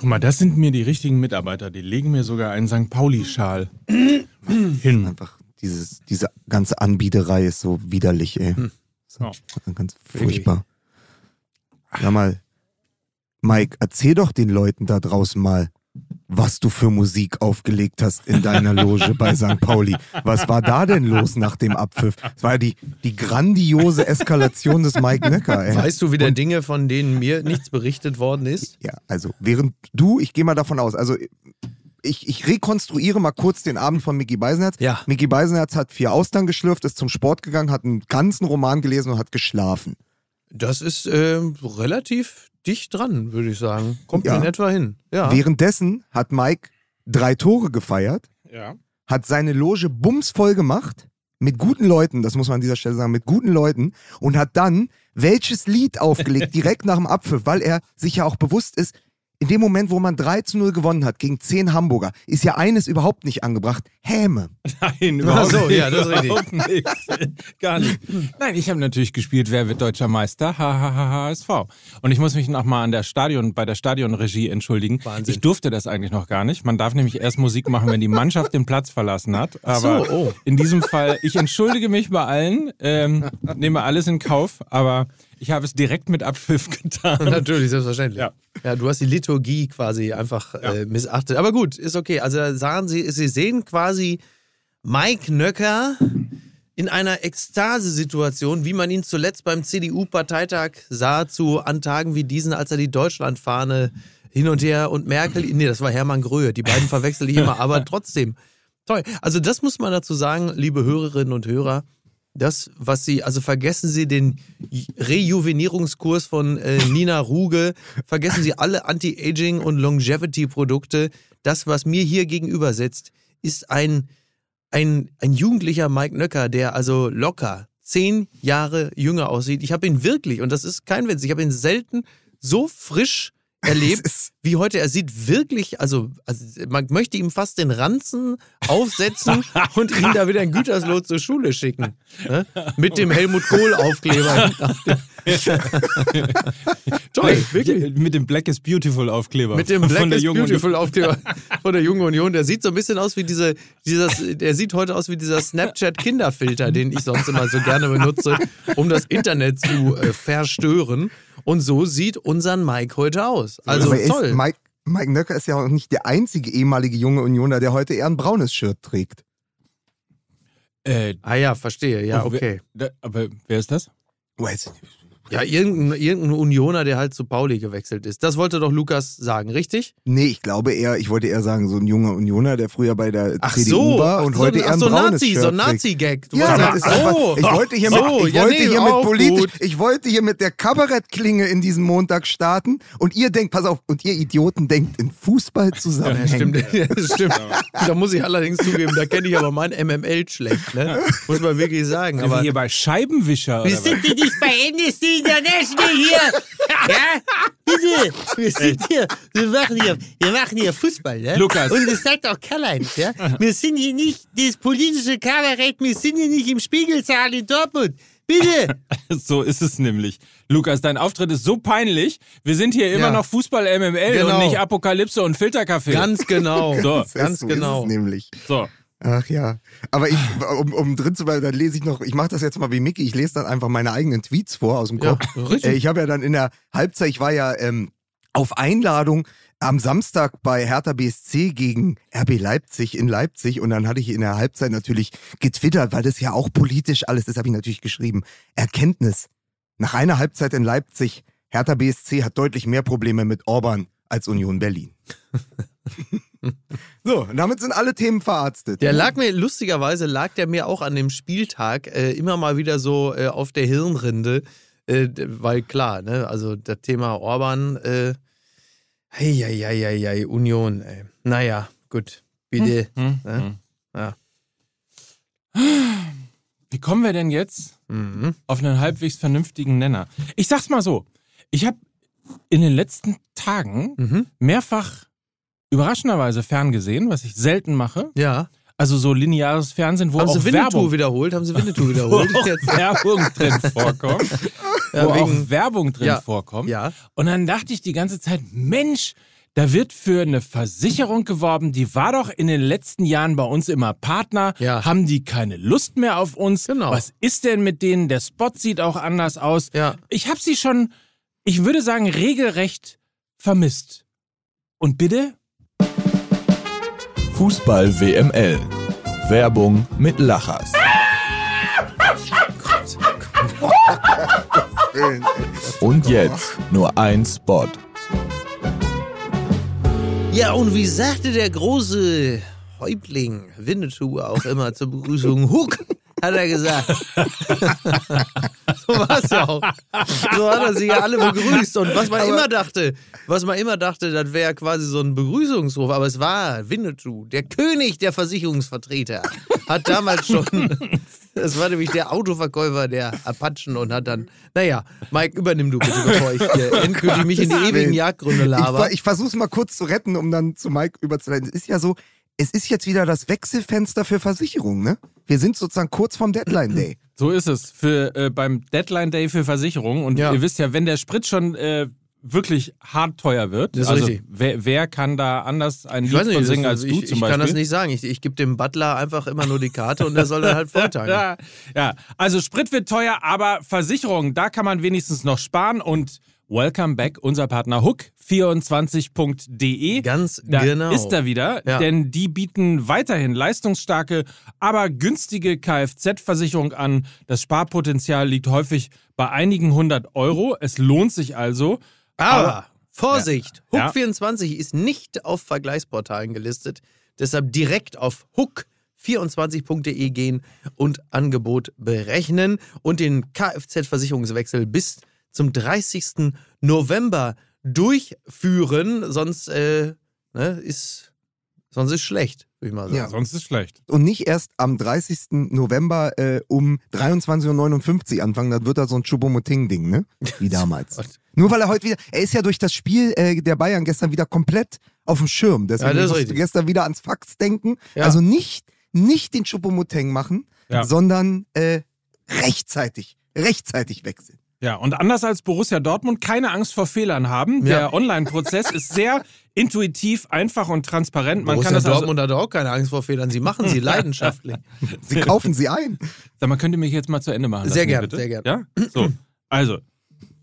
Guck mal, das sind mir die richtigen Mitarbeiter. Die legen mir sogar einen St. Pauli-Schal hin. Einfach dieses, diese ganze Anbieterei ist so widerlich, ey. So, Ja. Ganz furchtbar. Sag mal, Mike, erzähl doch den Leuten da draußen mal, was du für Musik aufgelegt hast in deiner Loge bei St. Pauli. Was war da denn los nach dem Abpfiff? Es war ja die, die grandiose Eskalation des Mike Nöcker, ey. Weißt du wieder Dinge, von denen mir nichts berichtet worden ist? Ja, also während du, ich gehe mal davon aus, also ich, ich rekonstruiere mal kurz den Abend von Mickey Beisenherz. Ja. Mickey Beisenherz hat vier Austern geschlürft, ist zum Sport gegangen, hat einen ganzen Roman gelesen und hat geschlafen. Das ist ähm, relativ dicht dran, würde ich sagen. Kommt Ja. in etwa hin. Ja. Währenddessen hat Mike drei Tore gefeiert, Ja. hat seine Loge bumsvoll gemacht, mit guten Leuten, das muss man an dieser Stelle sagen, mit guten Leuten und hat dann welches Lied aufgelegt, direkt nach dem Apfel, weil er sich ja auch bewusst ist, in dem Moment, wo man 3 zu 0 gewonnen hat gegen 10 Hamburger, ist ja eines überhaupt nicht angebracht, Häme. Nein, überhaupt so, nicht. ja, das ist richtig. Nicht. Gar nicht. Nein, ich habe natürlich gespielt, wer wird deutscher Meister? HHHSV. Und ich muss mich noch mal an der Stadion, bei der Stadionregie entschuldigen. Wahnsinn. Ich durfte das eigentlich noch gar nicht. Man darf nämlich erst Musik machen, wenn die Mannschaft den Platz verlassen hat. Aber so, oh. in diesem Fall, ich entschuldige mich bei allen, ähm, nehme alles in Kauf, aber ich habe es direkt mit Abpfiff getan. Natürlich, selbstverständlich. Ja. Ja, du hast die Liturgie quasi einfach äh, missachtet. Aber gut, ist okay. Also sagen Sie, Sie sehen quasi Mike Nöcker in einer Ekstase-Situation, wie man ihn zuletzt beim CDU-Parteitag sah, zu an Tagen wie diesen, als er die Deutschlandfahne hin und her und Merkel, nee, das war Hermann Gröhe, die beiden verwechsel ich immer, aber trotzdem. Toll. Also das muss man dazu sagen, liebe Hörerinnen und Hörer, das, was Sie, also vergessen Sie den Rejuvenierungskurs von äh, Nina Ruge, vergessen Sie alle Anti-Aging- und Longevity-Produkte. Das, was mir hier gegenüber sitzt, ist ein, ein, ein jugendlicher Mike Nöcker, der also locker zehn Jahre jünger aussieht. Ich habe ihn wirklich, und das ist kein Witz, ich habe ihn selten so frisch erlebt wie heute. Er sieht wirklich, also, also man möchte ihm fast den Ranzen aufsetzen und ihn da wieder in Gütersloh zur Schule schicken. Ne? Mit dem Helmut Kohl-Aufkleber. Toll, wirklich. Mit dem Black is Beautiful Aufkleber. Mit dem Black von der is Beautiful Aufkleber von der Jungen Union. Der sieht so ein bisschen aus wie diese, dieses, der sieht heute aus wie dieser Snapchat-Kinderfilter, den ich sonst immer so gerne benutze, um das Internet zu äh, verstören. Und so sieht unser Mike heute aus. Also Aber er toll. Mike, Mike Nöcker ist ja auch nicht der einzige ehemalige junge Unioner, der heute eher ein braunes Shirt trägt. Äh, ah ja, verstehe. Ja, oh, wer- okay. da- aber wer ist das? Weiß Ja, irgendein, irgendein Unioner, der halt zu Pauli gewechselt ist. Das wollte doch Lukas sagen, richtig? Nee, ich glaube eher, ich wollte eher sagen, so ein junger Unioner, der früher bei der Ach CDU so, war und ach heute so, eher ach ein so braunes Nazi, Shirt so ein. Nazi-Gag. Ja, das ist einfach, oh, ich wollte hier mit, so, ich ja, wollte nee, hier mit politisch, gut. ich wollte hier mit der Kabarettklinge in diesen Montag starten und ihr denkt, pass auf, und ihr Idioten denkt in Fußball zusammen. Ja, stimmt, ja, das stimmt. Da muss ich allerdings zugeben, da kenne ich aber mein MML schlecht, ne? Muss man wirklich sagen. Wir Aber hier bei Scheibenwischer? Wir sind hier nicht bei Amnesty International hier. Ja? Bitte. Wir sind hier. Wir machen hier, wir machen hier Fußball, ne? Lukas. Und das sagt auch Karl-Heinz, ja? Wir sind hier nicht das politische Kabarett, wir sind hier nicht im Spiegelsaal in Dortmund. Bitte. So ist es nämlich. Lukas, dein Auftritt ist so peinlich. Wir sind hier immer Ja. noch Fußball-MML Genau. und nicht Apokalypse und Filterkaffee. ganz genau. So. Ist- ganz so genau. Ist es nämlich. So. Ach ja. Aber ich, um, um drin zu bleiben, dann lese ich noch, ich mache das jetzt mal wie Mickey, ich lese dann einfach meine eigenen Tweets vor aus dem Ja, Kopf. richtig. Äh, ich habe ja dann in der Halbzeit, ich war ja ähm, auf Einladung am Samstag bei Hertha BSC gegen RB Leipzig in Leipzig und dann hatte ich in der Halbzeit natürlich getwittert, weil das ja auch politisch alles ist, habe ich natürlich geschrieben. Erkenntnis. Nach einer Halbzeit in Leipzig, Hertha BSC hat deutlich mehr Probleme mit Orban als Union Berlin. so, damit sind alle Themen verarztet. Der lag mir, lustigerweise lag der mir auch an dem Spieltag äh, immer mal wieder so äh, auf der Hirnrinde, äh, weil klar, ne, also das Thema Orban, äh, hei, hei, hei, hei, hei, Union, ey. Naja, gut, bitte. Hm, Ja. hm. Ja. Wie kommen wir denn jetzt Mhm. auf einen halbwegs vernünftigen Nenner? Ich sag's mal so. Ich habe in den letzten Tagen Mhm. mehrfach überraschenderweise ferngesehen, was ich selten mache. Ja. Also so lineares Fernsehen, wo Haben auch Sie Winnetou Werbung, wiederholt? Haben Sie Winnetou wo wiederholt? auch Jetzt- Werbung drin vorkommt. Ja, wo wegen- auch Werbung drin Ja. vorkommt. ja. Und dann dachte ich die ganze Zeit, Mensch, Da wird für eine Versicherung geworben, die war doch in den letzten Jahren bei uns immer Partner. Ja. Haben die keine Lust mehr auf uns? Genau. Was ist denn mit denen? Der Spot sieht auch anders aus. Ja. Ich habe sie schon, ich würde sagen, regelrecht vermisst. Und bitte? Fußball WML. Werbung mit Lachers. Und jetzt nur ein Spot. Ja, und wie sagte der große Häuptling Winnetou auch immer zur Begrüßung, Huck, hat er gesagt. so war es ja auch. So hat er sie ja alle begrüßt. Und was man immer dachte, was man immer dachte, das wäre quasi so ein Begrüßungsruf. Aber es war Winnetou, der König der Versicherungsvertreter, hat damals schon, das war nämlich der Autoverkäufer der Apachen und hat dann, naja, Mike, übernimm du bitte, bevor ich hier endgültig mich in die ewigen Jagdgründe Ich, laber. ver- ich versuche es mal kurz zu retten, um dann zu Mike überzuleiten. Es ist ja so, es ist jetzt wieder das Wechselfenster für Versicherungen, ne? Wir sind sozusagen kurz vorm Deadline Day. So ist es. Für, äh, beim Deadline Day für Versicherungen. Und Ja. ihr wisst ja, wenn der Sprit schon äh, wirklich hart teuer wird, Das ist also richtig. wer, wer kann da anders ein Ich Lied nicht, von das, singen als ich, du ich zum kann Beispiel? das nicht sagen. Ich, ich gebe dem Butler einfach immer nur die Karte und der soll dann halt vorteilen. Ja, ja, also Sprit wird teuer, aber Versicherung, da kann man wenigstens noch sparen und welcome back, unser Partner hook24.de. Ganz Da genau. ist er wieder, Ja. denn die bieten weiterhin leistungsstarke, aber günstige Kfz-Versicherung an. Das Sparpotenzial liegt häufig bei einigen hundert Euro. Es lohnt sich also. Aber Vorsicht, Ja. Hook24 ist nicht auf Vergleichsportalen gelistet. Deshalb direkt auf hook24.de gehen und Angebot berechnen und den Kfz-Versicherungswechsel bis zum 30. November durchführen. Sonst äh, ne, ist sonst ist schlecht, würde ich mal sagen. Ja. Sonst ist schlecht. Und nicht erst am 30. November äh, um 23.59 Uhr anfangen, dann wird da so ein Chubomoting-Ding, ne? Wie damals. Nur weil er heute wieder, er ist ja durch das Spiel äh, der Bayern gestern wieder komplett auf dem Schirm. Deswegen Ja, musste richtig. gestern wieder ans Fax denken. Ja. Also nicht, nicht den Chupomoteng machen, Ja. sondern äh, rechtzeitig, rechtzeitig wechseln. Ja, und anders als Borussia Dortmund keine Angst vor Fehlern haben. Ja. Der Online-Prozess ist sehr intuitiv, einfach und transparent. Man Borussia kann das also, Dortmund hat auch keine Angst vor Fehlern. Sie machen sie leidenschaftlich. Sie kaufen sie ein. Sag mal, könnt ihr mich jetzt mal zu Ende machen? Sehr lassen, gern, bitte? sehr gern. Ja? So, also,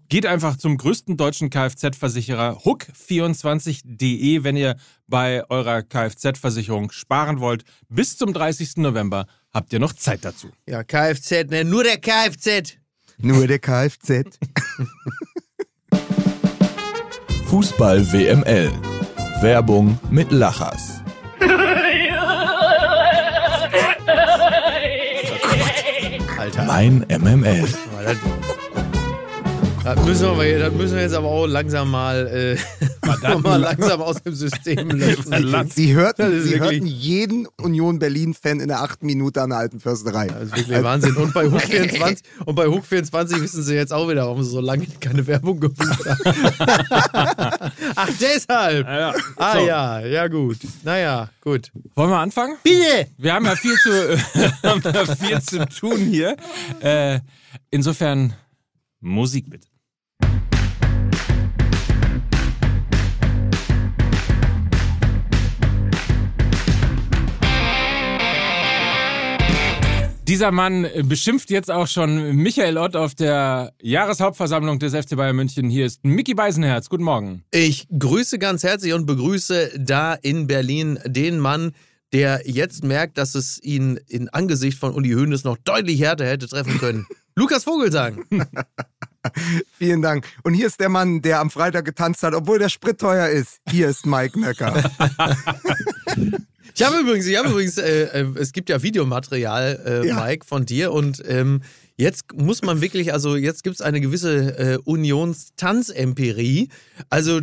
geht einfach zum größten deutschen Kfz-Versicherer hook24.de, wenn ihr bei eurer Kfz-Versicherung sparen wollt. Bis zum 30. November habt ihr noch Zeit dazu. Ja, Kfz, ne? Nur der Kfz. Nur der Kfz. Fußball WML. Werbung mit Lachers. Alter. Mein MML. Das, müssen wir, das müssen wir jetzt aber auch langsam mal, äh, mal langsam aus dem System löschen. Sie hörten, sie hörten jeden Union Berlin-Fan in der achten Minute an der alten Försterei. Das ist wirklich Wahnsinn. Und bei Hook 24, und bei Hook 24 wissen sie jetzt auch wieder, warum sie so lange keine Werbung gebucht haben. Ach, deshalb. Ja, Ah so. ja, ja gut. Naja, gut. Wollen wir anfangen? Bitte! Wir haben ja viel zu, haben ja viel zu tun hier. Äh, insofern Musik bitte. Dieser Mann beschimpft jetzt auch schon Michael Ott auf der Jahreshauptversammlung des FC Bayern München. Hier ist Mickey Beisenherz. Guten Morgen. Ich grüße ganz herzlich und begrüße da in Berlin den Mann, der jetzt merkt, dass es ihn in Angesicht von Uli Hoeneß noch deutlich härter hätte treffen können. Lukas Vogelsang. Vielen Dank. Und hier ist der Mann, der am Freitag getanzt hat, obwohl der Sprit teuer ist. Hier ist Mike Nöcker. Ich habe übrigens, ich habe übrigens, äh, äh, es gibt ja Videomaterial, äh, Ja. Mike, von dir und ähm, jetzt muss man wirklich, also jetzt gibt es eine gewisse äh, Unionstanzempirie. Also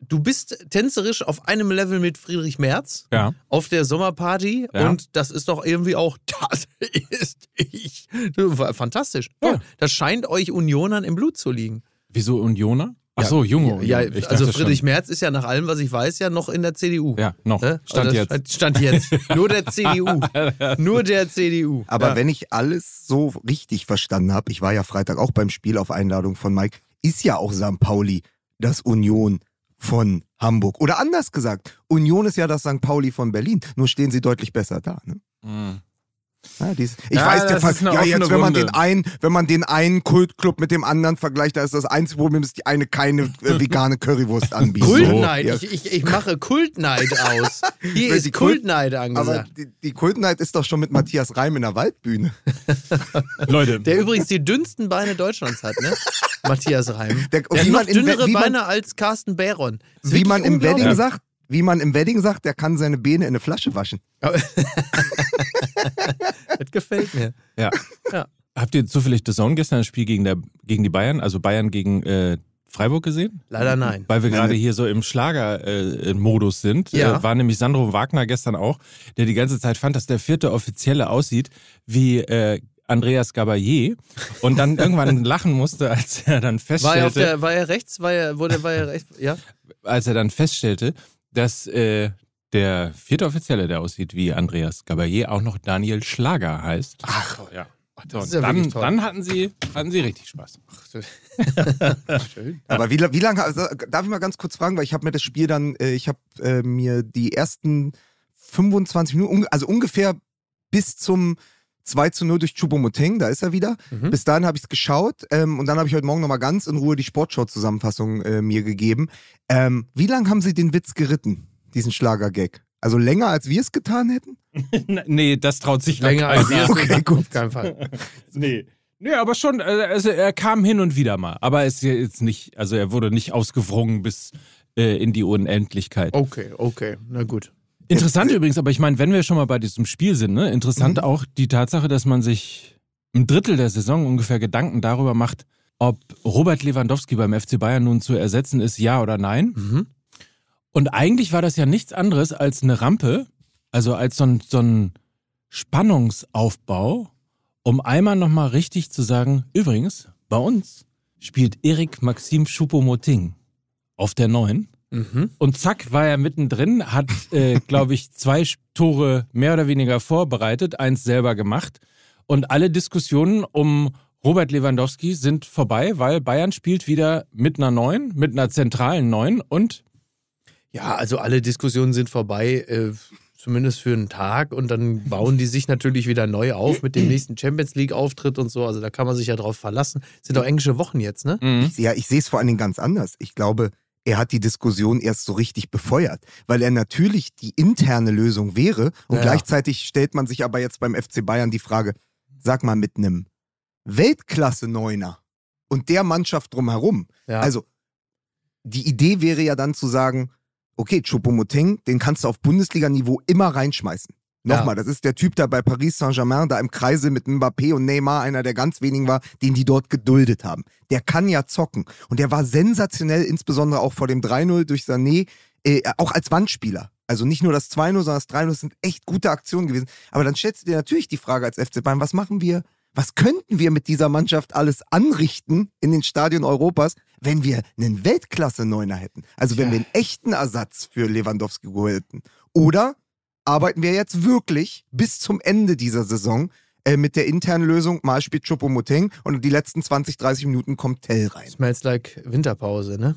du bist tänzerisch auf einem Level mit Friedrich Merz Ja. auf der Sommerparty Ja. und das ist doch irgendwie auch, das ist ich. Fantastisch. Ja. Das scheint euch Unionern im Blut zu liegen. Wieso Unioner? Ach so, Junge. Ja, Union. Ich also dachte Friedrich schon. Merz ist ja nach allem, was ich weiß, ja noch in der CDU. Ja, noch. Stand Also jetzt. Stand, Stand jetzt. Nur der CDU. Nur der CDU. Aber ja. wenn ich alles so richtig verstanden habe, ich war ja Freitag auch beim Spiel auf Einladung von Mike, ist ja auch St. Pauli das Union von Hamburg. Oder anders gesagt, Union ist ja das St. Pauli von Berlin, nur stehen sie deutlich besser da. Ne? Mhm. Ja, dies, ich Ja, weiß, der eine ja, jetzt, wenn man den einen, wenn man den einen Kultclub mit dem anderen vergleicht, da ist das einzige Problem, dass die eine keine äh, vegane Currywurst anbietet. Kultneid. Ja. Ich, ich, ich mache Kultneid aus. Hier ist Kult- Kultneid Aber angesagt. die, die Kultneid ist doch schon mit Matthias Reim in der Waldbühne. Leute, Der übrigens die dünnsten Beine Deutschlands hat, ne? Matthias Reim. Der- Der hat wie noch dünnere man- Beine als Carsten Baron. Wie man im. Wedding sagt, wie man im Wedding sagt, der kann seine Beine in eine Flasche waschen. Das gefällt mir. ja. Ja. Habt ihr zufällig das Zone gestern das Spiel gegen, der, gegen die Bayern, also Bayern gegen äh, Freiburg gesehen? Leider nein. Weil wir gerade nein. hier so im Schlager-Modus sind, Ja. äh, war nämlich Sandro Wagner gestern auch, der die ganze Zeit fand, dass der vierte Offizielle aussieht wie äh, Andreas Gabayé und dann irgendwann lachen musste, als er dann War er, auf feststellte, der, war er rechts? War er, wurde, war er rechts? Ja? als er dann feststellte, dass äh, der vierte Offizielle, der aussieht wie Andreas Gabayé, auch noch Daniel Schlager heißt. Ach, ja. So, ist ja dann, dann hatten sie, hatten sie richtig Spaß. Schön. Aber wie, wie lange, also, darf ich mal ganz kurz fragen, weil ich habe mir das Spiel dann, äh, ich habe äh, mir die ersten 25 Minuten, also ungefähr bis zum 2 zu 0 durch Choupo-Moting, da ist er wieder. Mhm. Bis dahin habe ich es geschaut ähm, und dann habe ich heute Morgen nochmal ganz in Ruhe die Sportschau-Zusammenfassung äh, mir gegeben. Ähm, wie lange haben Sie den Witz geritten, diesen Schlager-Gag? Also länger, als wir es getan hätten? nee, das traut sich Länger als wir. Okay, gut. Auf keinen Fall. Nee. Nee, aber schon, äh, also er kam hin und wieder mal. Aber es ist jetzt nicht, also er wurde nicht ausgewrungen bis äh, in die Unendlichkeit. Okay, okay. Na gut. Interessant übrigens, aber ich meine, wenn wir schon mal bei diesem Spiel sind, ne, interessant Mhm. auch die Tatsache, dass man sich ein Drittel der Saison ungefähr Gedanken darüber macht, ob Robert Lewandowski beim FC Bayern nun zu ersetzen ist, ja oder nein. Mhm. Und eigentlich war das ja nichts anderes als eine Rampe, also als so ein, so ein Spannungsaufbau, um einmal nochmal richtig zu sagen, übrigens, bei uns spielt Erik Maxim Choupo-Moting auf der Neuen. Mhm. Und zack, war er mittendrin, hat, äh, glaube ich, zwei Tore mehr oder weniger vorbereitet, eins selber gemacht. Und alle Diskussionen um Robert Lewandowski sind vorbei, weil Bayern spielt wieder mit einer Neuen, mit einer zentralen Neuen und Ja, also alle Diskussionen sind vorbei, äh, zumindest für einen Tag. Und dann bauen die sich natürlich wieder neu auf mit dem nächsten Champions League-Auftritt und so. Also da kann man sich ja drauf verlassen. Sind doch englische Wochen jetzt, ne? Ich, ja, ich sehe es vor allen Dingen ganz anders. Ich glaube, er hat die Diskussion erst so richtig befeuert, weil er natürlich die interne Lösung wäre und Ja. gleichzeitig stellt man sich aber jetzt beim FC Bayern die Frage, sag mal mit einem Weltklasse-Neuner und der Mannschaft drumherum. Ja. Also die Idee wäre ja dann zu sagen, okay, Choupo-Moting, den kannst du auf Bundesliga-Niveau immer reinschmeißen. Nochmal, das ist der Typ, der bei Paris Saint-Germain da im Kreise mit Mbappé und Neymar einer der ganz wenigen war, den die dort geduldet haben. Der kann ja zocken. Und der war sensationell, insbesondere auch vor dem 3-0 durch Sané, äh, auch als Wandspieler. Also nicht nur das 2-0, sondern das 3-0 sind echt gute Aktionen gewesen. Aber dann stellst du dir natürlich die Frage als FC Bayern, was machen wir? Was könnten wir mit dieser Mannschaft alles anrichten in den Stadien Europas, wenn wir einen Weltklasse-Neuner hätten? Also wenn wir einen echten Ersatz für Lewandowski geholt hätten. Oder arbeiten wir jetzt wirklich bis zum Ende dieser Saison äh, mit der internen Lösung, mal spielt Choupo-Moting und die letzten 20, 30 Minuten kommt Tell rein. Smells like Winterpause, ne?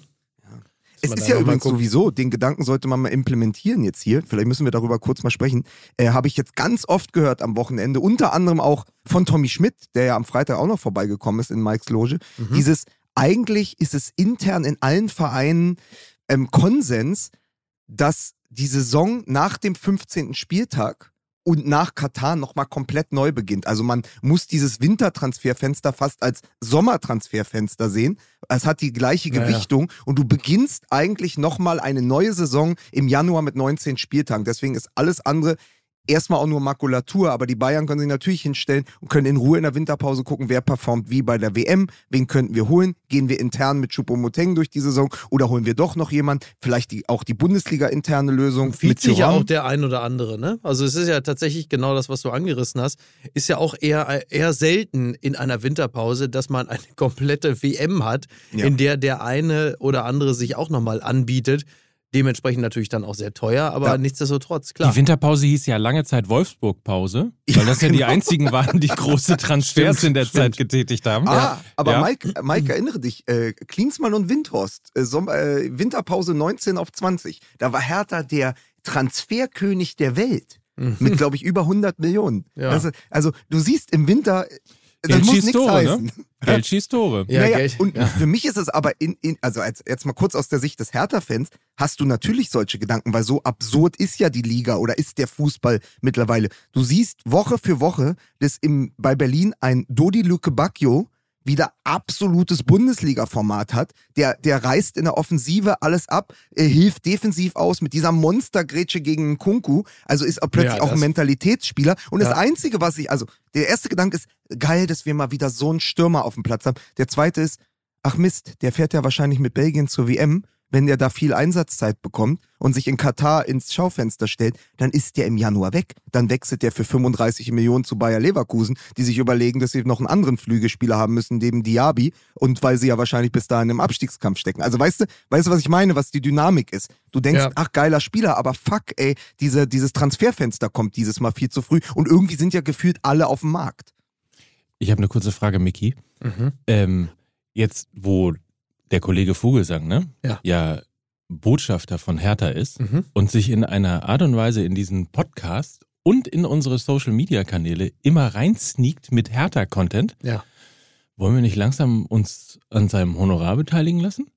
Es ist ja übrigens sowieso, den Gedanken sollte man mal implementieren jetzt hier. Vielleicht müssen wir darüber kurz mal sprechen. Äh, Habe ich jetzt ganz oft gehört am Wochenende, unter anderem auch von Tommy Schmidt, der ja am Freitag auch noch vorbeigekommen ist in Mikes Loge. Mhm. Dieses, eigentlich ist es intern in allen Vereinen ähm, Konsens, dass die Saison nach dem 15. Spieltag und nach Katar nochmal komplett neu beginnt. Also man muss dieses Wintertransferfenster fast als Sommertransferfenster sehen. Es hat die gleiche Ja, ja. Gewichtung und du beginnst eigentlich nochmal eine neue Saison im Januar mit 19 Spieltagen. Deswegen ist alles andere erstmal auch nur Makulatur, aber die Bayern können sich natürlich hinstellen und können in Ruhe in der Winterpause gucken, wer performt wie bei der WM, wen könnten wir holen, gehen wir intern mit Choupo-Moting durch die Saison oder holen wir doch noch jemand, vielleicht die, auch die Bundesliga-interne Lösung mit sich ja auch der ein oder andere, ne? Also es ist ja tatsächlich genau das, was du angerissen hast, ist ja auch eher, eher selten in einer Winterpause, dass man eine komplette WM hat, Ja. in der der eine oder andere sich auch nochmal anbietet. Dementsprechend natürlich dann auch sehr teuer, aber Ja. nichtsdestotrotz, klar. Die Winterpause hieß ja lange Zeit Wolfsburg-Pause, weil das ja die genau. einzigen waren, die große Transfers in der Zeit getätigt haben. Ah, aber Ja. Mike, Mike, erinnere dich, äh, Klinsmann und Windhorst, äh, äh, Winterpause 19 auf 20. Da war Hertha der Transferkönig der Welt. Mit, glaube ich, über 100 Millionen. Ja. Also, also, du siehst im Winter, das Geld muss schießt Tore, ne? heißen. Geld schießt Tore. Ja, naja, Geld. und für mich ist es aber in, in also als, jetzt mal kurz aus der Sicht des Hertha-Fans, hast du natürlich solche Gedanken, weil so absurd ist ja die Liga oder ist der Fußball mittlerweile. Du siehst Woche für Woche, dass im, bei Berlin ein Dodi Luke Bacchio wieder absolutes Bundesliga-Format hat. Der, der reißt in der Offensive alles ab, äh, hilft defensiv aus mit dieser Monstergrätsche gegen Kunku. Also ist er plötzlich Ja, auch ein Mentalitätsspieler. Und Ja. das Einzige, was ich, also der erste Gedanke ist, geil, dass wir mal wieder so einen Stürmer auf dem Platz haben. Der zweite ist, ach Mist, der fährt ja wahrscheinlich mit Belgien zur WM. Wenn der da viel Einsatzzeit bekommt und sich in Katar ins Schaufenster stellt, dann ist der im Januar weg. Dann wechselt der für 35 Millionen zu Bayer Leverkusen, die sich überlegen, dass sie noch einen anderen Flügelspieler haben müssen, neben Diaby. Und weil sie ja wahrscheinlich bis dahin im Abstiegskampf stecken. Also weißt du, weißt du, was ich meine, was die Dynamik ist? Du denkst, Ja. ach geiler Spieler, aber fuck, ey, diese, dieses Transferfenster kommt dieses Mal viel zu früh. Und irgendwie sind ja gefühlt alle auf dem Markt. Ich habe eine kurze Frage, Miki. Mhm. Ähm, jetzt, wo der Kollege Vogelsang, ne? Ja. Botschafter von Hertha ist Mhm. und sich in einer Art und Weise in diesen Podcast und in unsere Social Media Kanäle immer reinsneakt mit Hertha-Content. Ja. Wollen wir nicht langsam uns an seinem Honorar beteiligen lassen?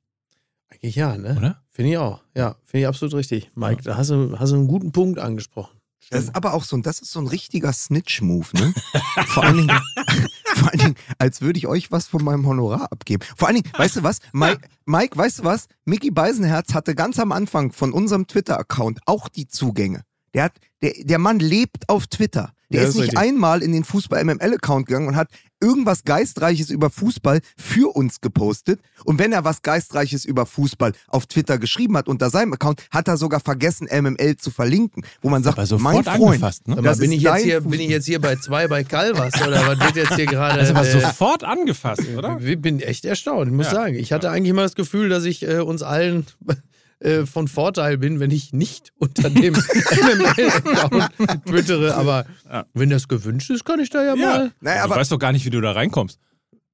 Eigentlich ja, ne? Oder? Finde ich auch. Ja, finde ich absolut richtig. Mike, da hast du, hast du einen guten Punkt angesprochen. Das ist aber auch so ein, das ist so ein richtiger Snitch-Move, ne? vor, allen Dingen, vor allen Dingen, als würde ich euch was von meinem Honorar abgeben. Vor allen Dingen, weißt du was? Mike, Mike weißt du was? Mickey Beisenherz hatte ganz am Anfang von unserem Twitter-Account auch die Zugänge. Der, hat, der, der Mann lebt auf Twitter. Der Ja, ist ist nicht richtig. einmal in den Fußball-MML-Account gegangen und hat irgendwas Geistreiches über Fußball für uns gepostet. Und wenn er was Geistreiches über Fußball auf Twitter geschrieben hat unter seinem Account, hat er sogar vergessen, MML zu verlinken. Wo man sagt, mein Freund, ne? Das bin, ist ich jetzt dein hier, Fußball. bin ich jetzt hier bei zwei bei Calvas oder was wird jetzt hier gerade? Das ist aber äh, sofort angefasst, oder? Ich bin echt erstaunt, ich muss Ja. sagen. Ich hatte eigentlich immer das Gefühl, dass ich äh, uns allen äh, von Vorteil bin, wenn ich nicht unter dem MML-Account twittere. Aber Ja. wenn das gewünscht ist, kann ich da ja, mal. Naja, du aber weißt doch gar nicht, wie du da reinkommst.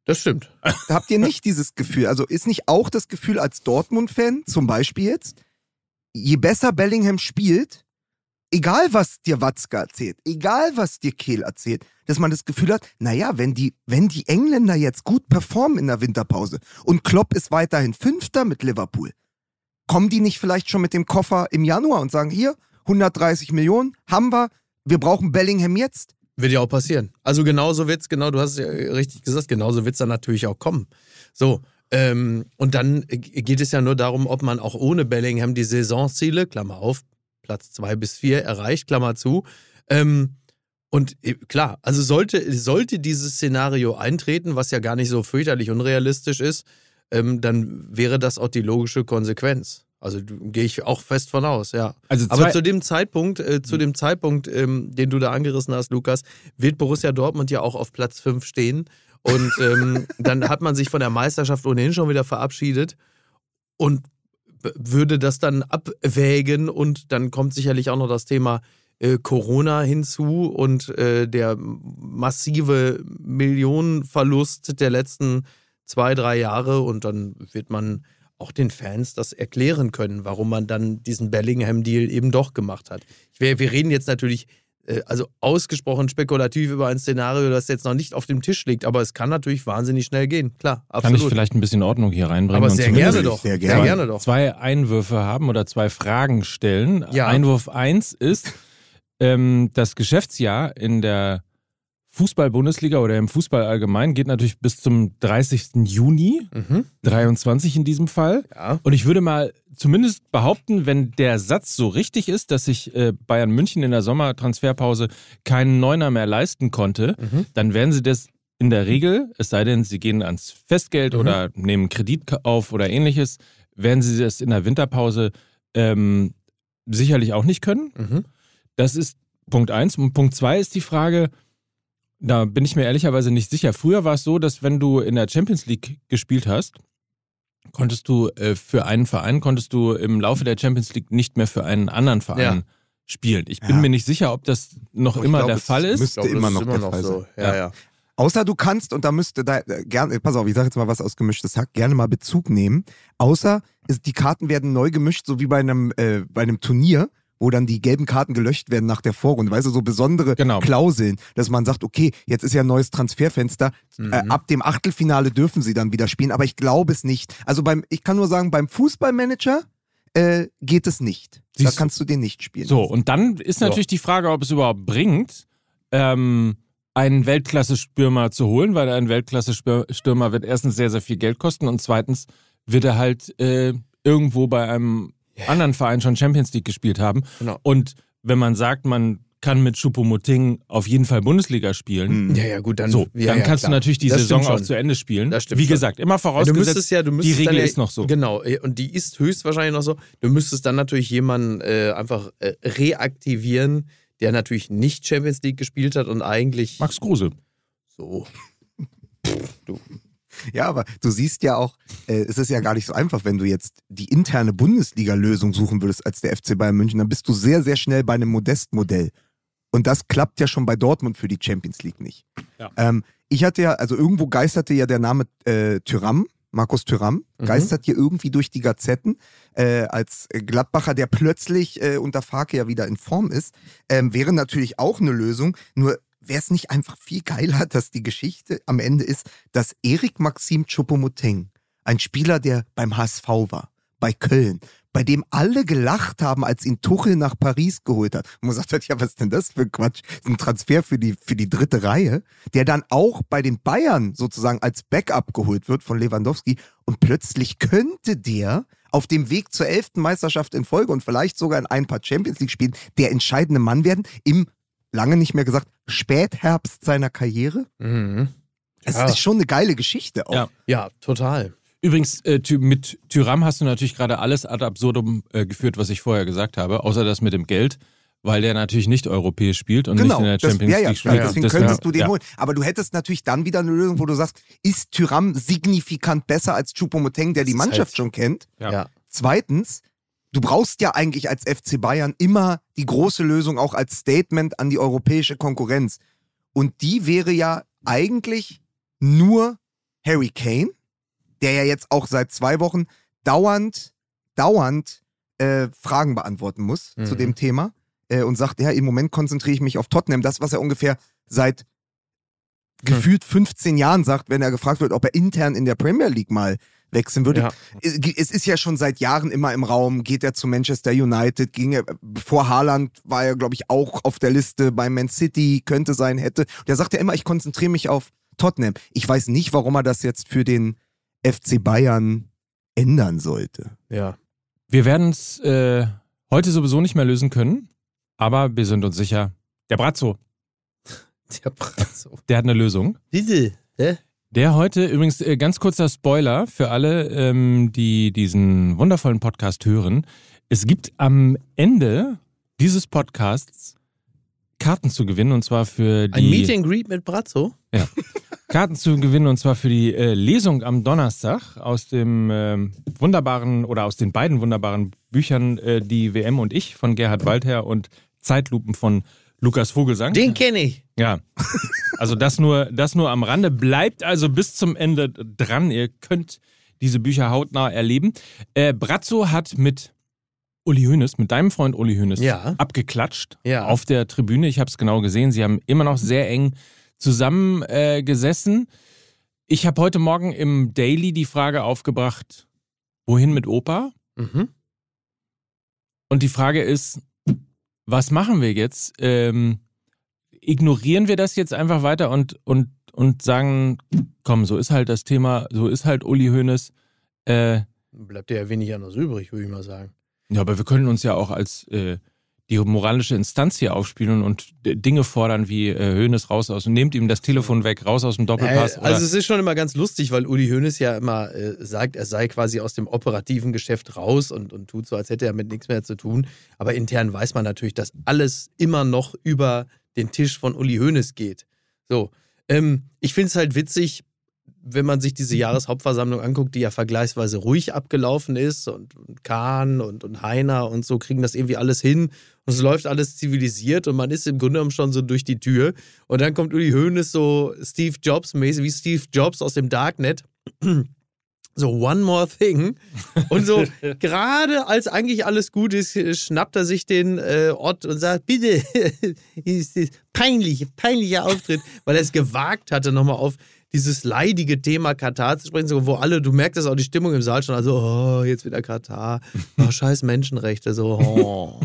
Das stimmt. habt ihr nicht dieses Gefühl? Also ist nicht auch das Gefühl als Dortmund-Fan, zum Beispiel jetzt, je besser Bellingham spielt, egal was dir Watzke erzählt, egal was dir Kehl erzählt, dass man das Gefühl hat, naja, wenn die, wenn die Engländer jetzt gut performen in der Winterpause und Klopp ist weiterhin Fünfter mit Liverpool, kommen die nicht vielleicht schon mit dem Koffer im Januar und sagen, hier, 130 Millionen, haben wir, wir brauchen Bellingham jetzt? Wird ja auch passieren. Also genauso wird's, genau, du hast es ja richtig gesagt, genauso wird's dann natürlich auch kommen. So, ähm, und dann geht es ja nur darum, ob man auch ohne Bellingham die Saisonziele, Klammer auf, Platz zwei bis vier erreicht, Klammer zu. Ähm, und äh, klar, also sollte, sollte dieses Szenario eintreten, was ja gar nicht so fürchterlich unrealistisch ist, ähm, dann wäre das auch die logische Konsequenz. Also gehe ich auch fest von aus, ja. Also Aber zu dem Zeitpunkt, äh, zu dem Zeitpunkt, ähm, den du da angerissen hast, Lukas, wird Borussia Dortmund ja auch auf Platz 5 stehen. Und ähm, dann hat man sich von der Meisterschaft ohnehin schon wieder verabschiedet und würde das dann abwägen und dann kommt sicherlich auch noch das Thema äh, Corona hinzu und äh, der massive Millionenverlust der letzten zwei, drei Jahre und dann wird man auch den Fans das erklären können, warum man dann diesen Bellingham-Deal eben doch gemacht hat. Ich, wir, wir reden jetzt natürlich äh, also ausgesprochen spekulativ über ein Szenario, das jetzt noch nicht auf dem Tisch liegt, aber es kann natürlich wahnsinnig schnell gehen. Klar, Kann absolut. ich vielleicht ein bisschen Ordnung hier reinbringen? aber und sehr gerne doch. Sehr Sehr gerne. gerne doch. zwei Einwürfe haben oder zwei Fragen stellen. Ja. Einwurf 1 ist, ähm, das Geschäftsjahr in der Fußball-Bundesliga oder im Fußball allgemein geht natürlich bis zum 30. Juni, Mhm. 23 in diesem Fall. Ja. Und ich würde mal zumindest behaupten, wenn der Satz so richtig ist, dass sich äh, Bayern München in der Sommertransferpause keinen Neuner mehr leisten konnte, Mhm. dann werden sie das in der Regel, es sei denn, sie gehen ans Festgeld Mhm. oder nehmen Kredit auf oder ähnliches, werden sie das in der Winterpause ähm, sicherlich auch nicht können. Mhm. Das ist Punkt eins. Und Punkt zwei ist die Frage, da bin ich mir ehrlicherweise nicht sicher. Früher war es so, dass wenn du in der Champions League gespielt hast, konntest du äh, für einen Verein, konntest du im Laufe der Champions League nicht mehr für einen anderen Verein Ja. spielen. Ich bin Ja. mir nicht sicher, ob das noch Ich immer der Fall ist. müsste glaube, immer noch der Fall so. sein. Ja, ja. Außer du kannst, und da müsste da äh, gerne, pass auf, ich sage jetzt mal was aus gemischtes Hack, gerne mal Bezug nehmen. Außer die Karten werden neu gemischt, so wie bei einem, äh, bei einem Turnier, wo dann die gelben Karten gelöscht werden nach der Vorrunde. Weißt du, so besondere Genau. Klauseln, dass man sagt, okay, jetzt ist ja ein neues Transferfenster. Mhm. Äh, ab dem Achtelfinale dürfen sie dann wieder spielen, aber ich glaube es nicht. Also beim, ich kann nur sagen, beim Fußballmanager äh, geht es nicht. Siehst da kannst du den nicht spielen. So, und dann ist natürlich die Frage, ob es überhaupt bringt, ähm, einen Weltklasse-Stürmer zu holen, weil ein Weltklasse-Stürmer wird erstens sehr, sehr viel Geld kosten und zweitens wird er halt äh, irgendwo bei einem anderen Verein schon Champions League gespielt haben. Genau. Und wenn man sagt, man kann mit Choupo-Moting auf jeden Fall Bundesliga spielen, Hm. Ja, ja, gut, dann, so, ja, dann ja, kannst klar. du natürlich die Das Saison auch zu Ende spielen. Wie gesagt, immer Ja, du vorausgesetzt, ja, du die Regel ja, ist noch so. Genau, und die ist höchstwahrscheinlich noch so. Du müsstest dann natürlich jemanden äh, einfach äh, reaktivieren, der natürlich nicht Champions League gespielt hat und eigentlich Max Kruse. so. Ja, aber du siehst ja auch, äh, es ist ja gar nicht so einfach, wenn du jetzt die interne Bundesliga-Lösung suchen würdest als der FC Bayern München, dann bist du sehr, sehr schnell bei einem Modest-Modell. Und das klappt ja schon bei Dortmund für die Champions League nicht. Ja. Ähm, ich hatte ja, also irgendwo geisterte ja der Name äh, Tyram, Markus Tyram, Mhm. geistert hier irgendwie durch die Gazetten äh, als Gladbacher, der plötzlich äh, unter Farke ja wieder in Form ist. Ähm, wäre natürlich auch eine Lösung, nur wäre es nicht einfach viel geiler, dass die Geschichte am Ende ist, dass Erik Maxim Choupo-Moting, ein Spieler, der beim HSV war, bei Köln, bei dem alle gelacht haben, als ihn Tuchel nach Paris geholt hat. Und man sagt, halt, ja, was ist denn das für Quatsch? Ein Transfer für die, für die dritte Reihe, der dann auch bei den Bayern sozusagen als Backup geholt wird von Lewandowski. Und plötzlich könnte der auf dem Weg zur elften Meisterschaft in Folge und vielleicht sogar in ein paar Champions League Spielen der entscheidende Mann werden im, lange nicht mehr gesagt, Spätherbst seiner Karriere. Mhm. Es Ja. ist schon eine geile Geschichte auch. Ja. Ja, total. Übrigens, äh, mit Tyram hast du natürlich gerade alles ad absurdum äh, geführt, was ich vorher gesagt habe, außer das mit dem Geld, weil der natürlich nicht europäisch spielt und Genau, nicht in der das, Champions ja, ja, League spielt. deswegen Deswegen- könntest du den ja. holen. Aber du hättest natürlich dann wieder eine Lösung, wo du sagst, ist Tyram signifikant besser als Choupo-Moting, der die Das Mannschaft halt- schon kennt? Ja. Ja. Zweitens, du brauchst ja eigentlich als FC Bayern immer die große Lösung auch als Statement an die europäische Konkurrenz. Und die wäre ja eigentlich nur Harry Kane, der ja jetzt auch seit zwei Wochen dauernd, dauernd äh, Fragen beantworten muss Mhm. zu dem Thema äh, und sagt, ja, im Moment konzentriere ich mich auf Tottenham. Das, was er ungefähr seit gefühlt 15 Jahren sagt, wenn er gefragt wird, ob er intern in der Premier League mal wechseln würde. Ja. Es ist ja schon seit Jahren immer im Raum, geht er zu Manchester United, ging er, vor Haaland war er, glaube ich, auch auf der Liste bei Man City, könnte sein, hätte. Und er sagt ja immer, ich konzentriere mich auf Tottenham. Ich weiß nicht, warum er das jetzt für den FC Bayern ändern sollte. Ja. Wir werden es äh, heute sowieso nicht mehr lösen können, aber wir sind uns sicher, der Brazzo, Der Brazzo. der hat eine Lösung. Bitte. Hä? Der heute, übrigens äh, ganz kurzer Spoiler für alle, ähm, die diesen wundervollen Podcast hören. Es gibt am Ende dieses Podcasts Karten zu gewinnen und zwar für die Ein Meet and Greet mit Brazzo? Karten zu gewinnen und zwar für die äh, Lesung am Donnerstag aus dem ähm, wunderbaren oder aus den beiden wunderbaren Büchern äh, Die WM und ich von Gerhard Waldherr und Zeitlupen von Lukas Vogelsang. Den kenne ich. Ja. Also das nur, das nur am Rande. Bleibt also bis zum Ende dran. Ihr könnt diese Bücher hautnah erleben. Äh, Brazzo hat mit Uli Hoeneß, mit deinem Freund Uli Hoeneß, Ja. abgeklatscht Ja. auf der Tribüne. Ich habe es genau gesehen. Sie haben immer noch sehr eng zusammen äh, gesessen. Ich habe heute Morgen im Daily die Frage aufgebracht, wohin mit Opa? Mhm. Und die Frage ist, was machen wir jetzt? Ähm, ignorieren wir das jetzt einfach weiter und, und, und sagen, komm, so ist halt das Thema, so ist halt Uli Hoeneß. Äh, Bleibt ja wenig anderes übrig, würde ich mal sagen. ja, aber wir können uns ja auch als äh, die moralische Instanz hier aufspielen und Dinge fordern wie äh, Hoeneß raus aus und nehmt ihm das Telefon weg, raus aus dem Doppelpass. Äh, also es ist schon immer ganz lustig, weil Uli Hoeneß ja immer äh, sagt, er sei quasi aus dem operativen Geschäft raus und, und tut so, als hätte er mit nichts mehr zu tun. Aber intern weiß man natürlich, dass alles immer noch über den Tisch von Uli Hoeneß geht. So, ähm, ich finde es halt witzig, wenn man sich diese Jahreshauptversammlung anguckt, die ja vergleichsweise ruhig abgelaufen ist und, und Kahn und, und Heiner und so kriegen das irgendwie alles hin und es läuft alles zivilisiert und man ist im Grunde genommen schon so durch die Tür. Und dann kommt Uli Hoeneß so Steve Jobs mäßig, wie Steve Jobs aus dem Darknet. So one more thing. Und so gerade als eigentlich alles gut ist, schnappt er sich den äh, Ort und sagt, bitte, ist peinlich, peinlicher Auftritt, weil er es gewagt hatte, nochmal auf dieses leidige Thema Katar zu sprechen, wo alle, du merkst das auch die Stimmung im Saal schon, also, oh, jetzt wieder Katar, oh, scheiß Menschenrechte, so, oh,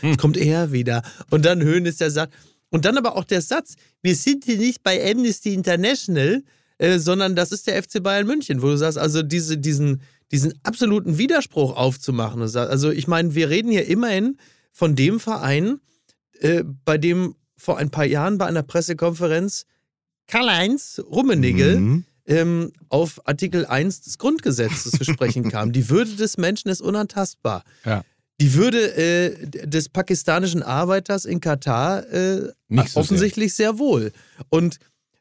es kommt er wieder. Und dann Höhnes, der sagt, und dann aber auch der Satz, wir sind hier nicht bei Amnesty International, äh, sondern das ist der FC Bayern München, wo du sagst, also diese, diesen, diesen absoluten Widerspruch aufzumachen. Also ich meine, wir reden hier immerhin von dem Verein, äh, bei dem vor ein paar Jahren bei einer Pressekonferenz Karl-Heinz Rummenigge Mhm. ähm, auf Artikel 1 des Grundgesetzes zu sprechen kam. Die Würde des Menschen ist unantastbar. Ja. Die Würde äh, des pakistanischen Arbeiters in Katar äh, so offensichtlich sehr. wohl. Und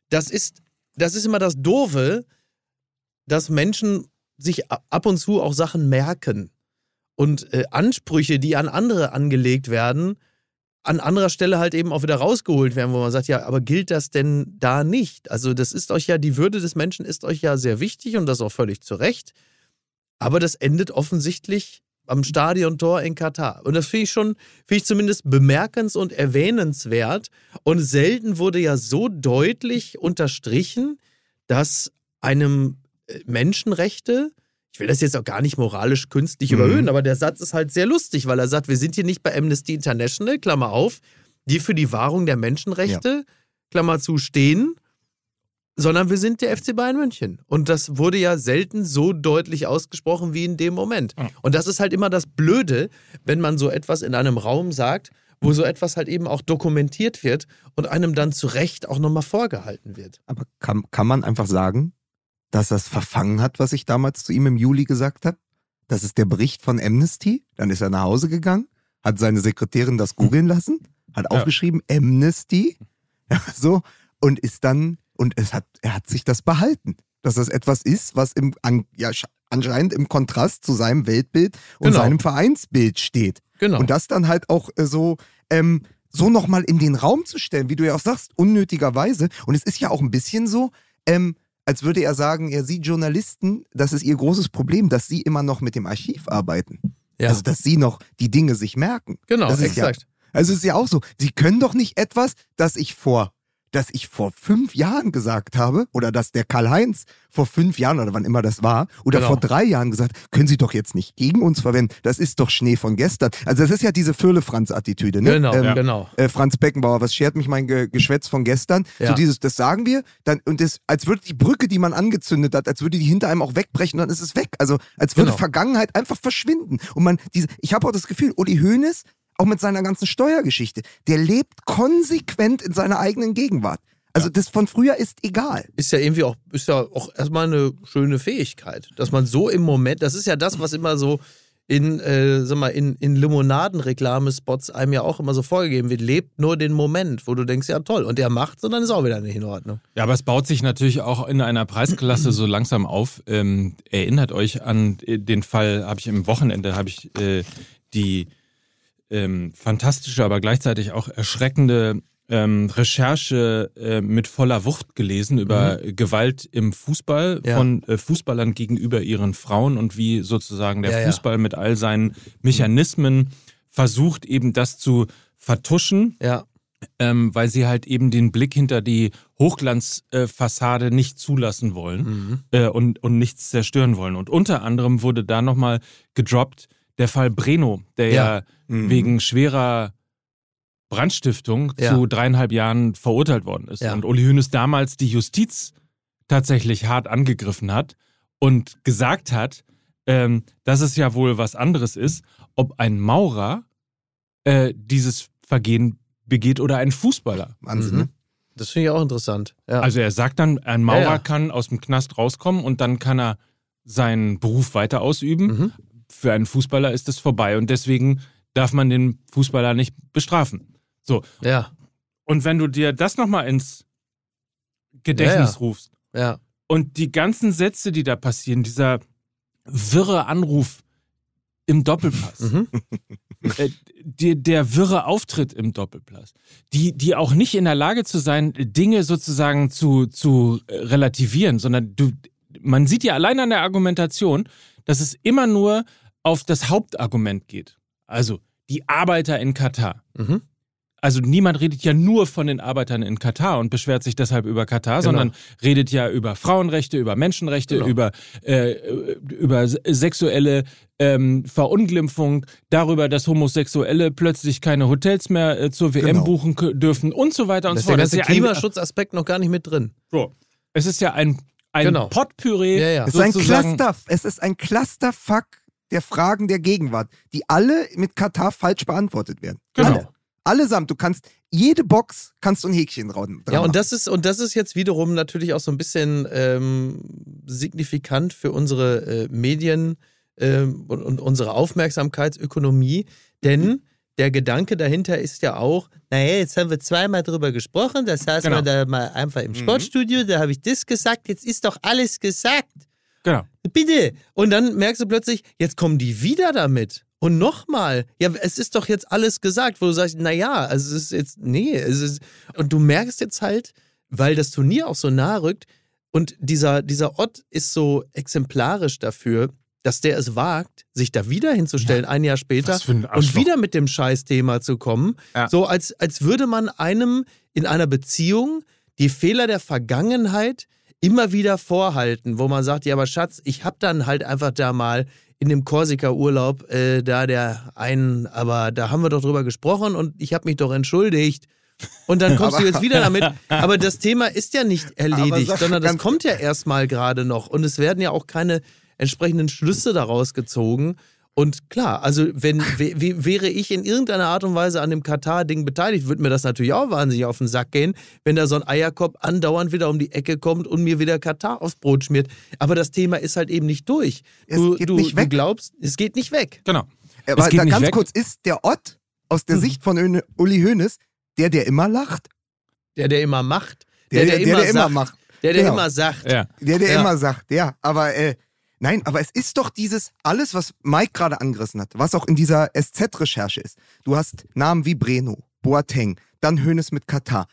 das ist, das ist immer das Doofe, dass Menschen sich ab und zu auch Sachen merken und äh, Ansprüche, die an andere angelegt werden, an anderer Stelle halt eben auch wieder rausgeholt werden, wo man sagt, ja, aber gilt das denn da nicht? Also das ist euch ja, die Würde des Menschen ist euch ja sehr wichtig und das auch völlig zu Recht. Aber das endet offensichtlich am Stadiontor in Katar. Und das finde ich schon, finde ich zumindest bemerkens- und erwähnenswert. Und selten wurde ja so deutlich unterstrichen, dass einem Menschenrechte, ich will das jetzt auch gar nicht moralisch künstlich Mhm. überhöhen, aber der Satz ist halt sehr lustig, weil er sagt, wir sind hier nicht bei Amnesty International, Klammer auf, die für die Wahrung der Menschenrechte, Klammer zu, stehen, sondern wir sind der FC Bayern München. Und das wurde ja selten so deutlich ausgesprochen wie in dem Moment. Ja. Und das ist halt immer das Blöde, wenn man so etwas in einem Raum sagt, wo so etwas halt eben auch dokumentiert wird und einem dann zu Recht auch nochmal vorgehalten wird. Aber kann, kann man einfach sagen, dass er es verfangen hat, was ich damals zu ihm im Juli gesagt habe? Das ist der Bericht von Amnesty. Dann ist er nach Hause gegangen, hat seine Sekretärin das googeln lassen, hat Ja. aufgeschrieben Amnesty, ja, so und ist dann und es hat er hat sich das behalten, dass das etwas ist, was im an, ja, sch- anscheinend im Kontrast zu seinem Weltbild und Genau. seinem Vereinsbild steht. Genau. Und das dann halt auch äh, so, ähm, so nochmal in den Raum zu stellen, wie du ja auch sagst, unnötigerweise. Und es ist ja auch ein bisschen so, ähm, als würde er sagen, ja, Sie Journalisten, das ist Ihr großes Problem, dass Sie immer noch mit dem Archiv arbeiten. ja. Also, dass Sie noch die Dinge sich merken. genau, das ist ja- exakt. Also, es ist ja auch so, Sie können doch nicht etwas, das ich vor das ich vor fünf Jahren gesagt habe, oder dass der Karl-Heinz vor fünf Jahren oder wann immer das war, oder Genau. vor drei Jahren gesagt, können Sie doch jetzt nicht gegen uns verwenden. Das ist doch Schnee von gestern. Also das ist ja diese Firle-Franz-Attitüde. Ne? Genau, Ähm, genau. äh, Franz Beckenbauer, was schert mich mein Ge Geschwätz von gestern? Ja. So dieses, das sagen wir, dann, und das, als würde die Brücke, die man angezündet hat, als würde die hinter einem auch wegbrechen dann ist es weg. Also als würde Genau. Vergangenheit einfach verschwinden. Und man, diese, ich habe auch das Gefühl, Uli Hoeneß, auch mit seiner ganzen Steuergeschichte, der lebt konsequent in seiner eigenen Gegenwart. Also das von früher ist egal. ist ja irgendwie auch, ist ja auch erstmal eine schöne Fähigkeit, dass man so im Moment, das ist ja das, was immer so in, äh, sag mal, in, in Limonaden-Reklamespots einem ja auch immer so vorgegeben wird, lebt nur den Moment, wo du denkst, ja toll, und der macht und dann ist auch wieder nicht in Ordnung. Ja, aber es baut sich natürlich auch in einer Preisklasse so langsam auf. Ähm, erinnert euch an äh, den Fall, habe ich im Wochenende, habe ich äh, die ähm, fantastische, aber gleichzeitig auch erschreckende ähm, Recherche äh, mit voller Wucht gelesen über Gewalt im Fußball Ja. von äh, Fußballern gegenüber ihren Frauen und wie sozusagen der Ja, ja. Fußball mit all seinen Mechanismen versucht, eben das zu vertuschen Ja, ähm, weil sie halt eben den Blick hinter die Hochglanzfassade äh, nicht zulassen wollen Mhm. äh, und, und nichts zerstören wollen. Und unter anderem wurde da nochmal gedroppt der Fall Breno, der ja, Ja. Mhm. wegen schwerer Brandstiftung Ja. zu dreieinhalb Jahren verurteilt worden ist. Ja. Und Uli Hoeneß damals die Justiz tatsächlich hart angegriffen hat und gesagt hat, ähm, dass es ja wohl was anderes ist, ob ein Maurer äh, dieses Vergehen begeht oder ein Fußballer. Wahnsinn, Mhm. ne? das finde ich auch interessant. Ja. Also er sagt dann, ein Maurer Ja, ja. kann aus dem Knast rauskommen und dann kann er seinen Beruf weiter ausüben. mhm. Für einen Fußballer ist es vorbei und deswegen darf man den Fußballer nicht bestrafen. So, ja, und wenn du dir das nochmal ins Gedächtnis Ja, ja. rufst ja, Und die ganzen Sätze, die da passieren, dieser wirre Anruf im Doppelpass, Mhm. äh, der, der wirre Auftritt im Doppelpass, die, die auch nicht in der Lage zu sein, Dinge sozusagen zu, zu äh, relativieren, sondern du, man sieht ja allein an der Argumentation, dass es immer nur auf das Hauptargument geht. Also die Arbeiter in Katar. Mhm. Also niemand redet ja nur von den Arbeitern in Katar und beschwert sich deshalb über Katar, Genau. sondern redet ja über Frauenrechte, über Menschenrechte, Genau. über, äh, über sexuelle ähm, Verunglimpfung, darüber, dass Homosexuelle plötzlich keine Hotels mehr äh, zur WM Genau. buchen dürfen und so weiter und Da ist so der fort. ganze ja ein- Klimaschutzaspekt noch gar nicht mit drin. so. Es ist ja ein, ein Genau. Potpüree. Ja, ja. Es ist ein Cluster, es ist ein Clusterfuck der Fragen der Gegenwart, die alle mit Katar falsch beantwortet werden. Genau. Alle. Allesamt. Du kannst jede Box kannst du ein Häkchen dran Ja, und das ist, und das ist jetzt wiederum natürlich auch so ein bisschen ähm, signifikant für unsere äh, Medien ähm, und, und unsere Aufmerksamkeitsökonomie, denn der Gedanke dahinter ist ja auch, naja, jetzt haben wir zweimal drüber gesprochen, das saßen Genau. wir da mal einfach im Sportstudio, da habe ich das gesagt, jetzt ist doch alles gesagt. Genau. Bitte. Und dann merkst du plötzlich, jetzt kommen die wieder damit. Und nochmal, ja, es ist doch jetzt alles gesagt, wo du sagst, naja, also es ist jetzt, nee, es ist, und du merkst jetzt halt, weil das Turnier auch so nahe rückt und dieser, dieser Ott ist so exemplarisch dafür, dass der es wagt, sich da wieder hinzustellen, ein Jahr später ein und wieder mit dem Scheißthema zu kommen. Ja. So als, als würde man einem in einer Beziehung die Fehler der Vergangenheit immer wieder vorhalten, wo man sagt, ja, aber Schatz, ich hab dann halt einfach da mal in dem Korsika-Urlaub äh, da der einen, aber da haben wir doch drüber gesprochen und ich habe mich doch entschuldigt. Und dann kommst du jetzt wieder damit. Aber das Thema ist ja nicht erledigt, sondern das kommt ja erstmal gerade noch. Und es werden ja auch keine entsprechenden Schlüsse daraus gezogen. Und klar, also wenn wäre ich in irgendeiner Art und Weise an dem Katar-Ding beteiligt, würde mir das natürlich auch wahnsinnig auf den Sack gehen, wenn da so ein Eierkopf andauernd wieder um die Ecke kommt und mir wieder Katar aufs Brot schmiert. Aber das Thema ist halt eben nicht durch. Es Du, geht du, nicht du weg. glaubst, es geht nicht weg. Genau. Aber es geht da nicht ganz weg. kurz, ist der Ott aus der Mhm. Sicht von Uli Hoeneß der, der immer lacht? Der, der immer macht. Der, der, der, immer, immer sagt, macht. Der, der Genau. immer sagt. Ja. Der, der Ja. immer sagt, ja, aber äh, nein, aber es ist doch dieses, alles, was Mike gerade angerissen hat, was auch in dieser SZ-Recherche ist. Du hast Namen wie Breno, Boateng, dann Hoeneß mit Katar.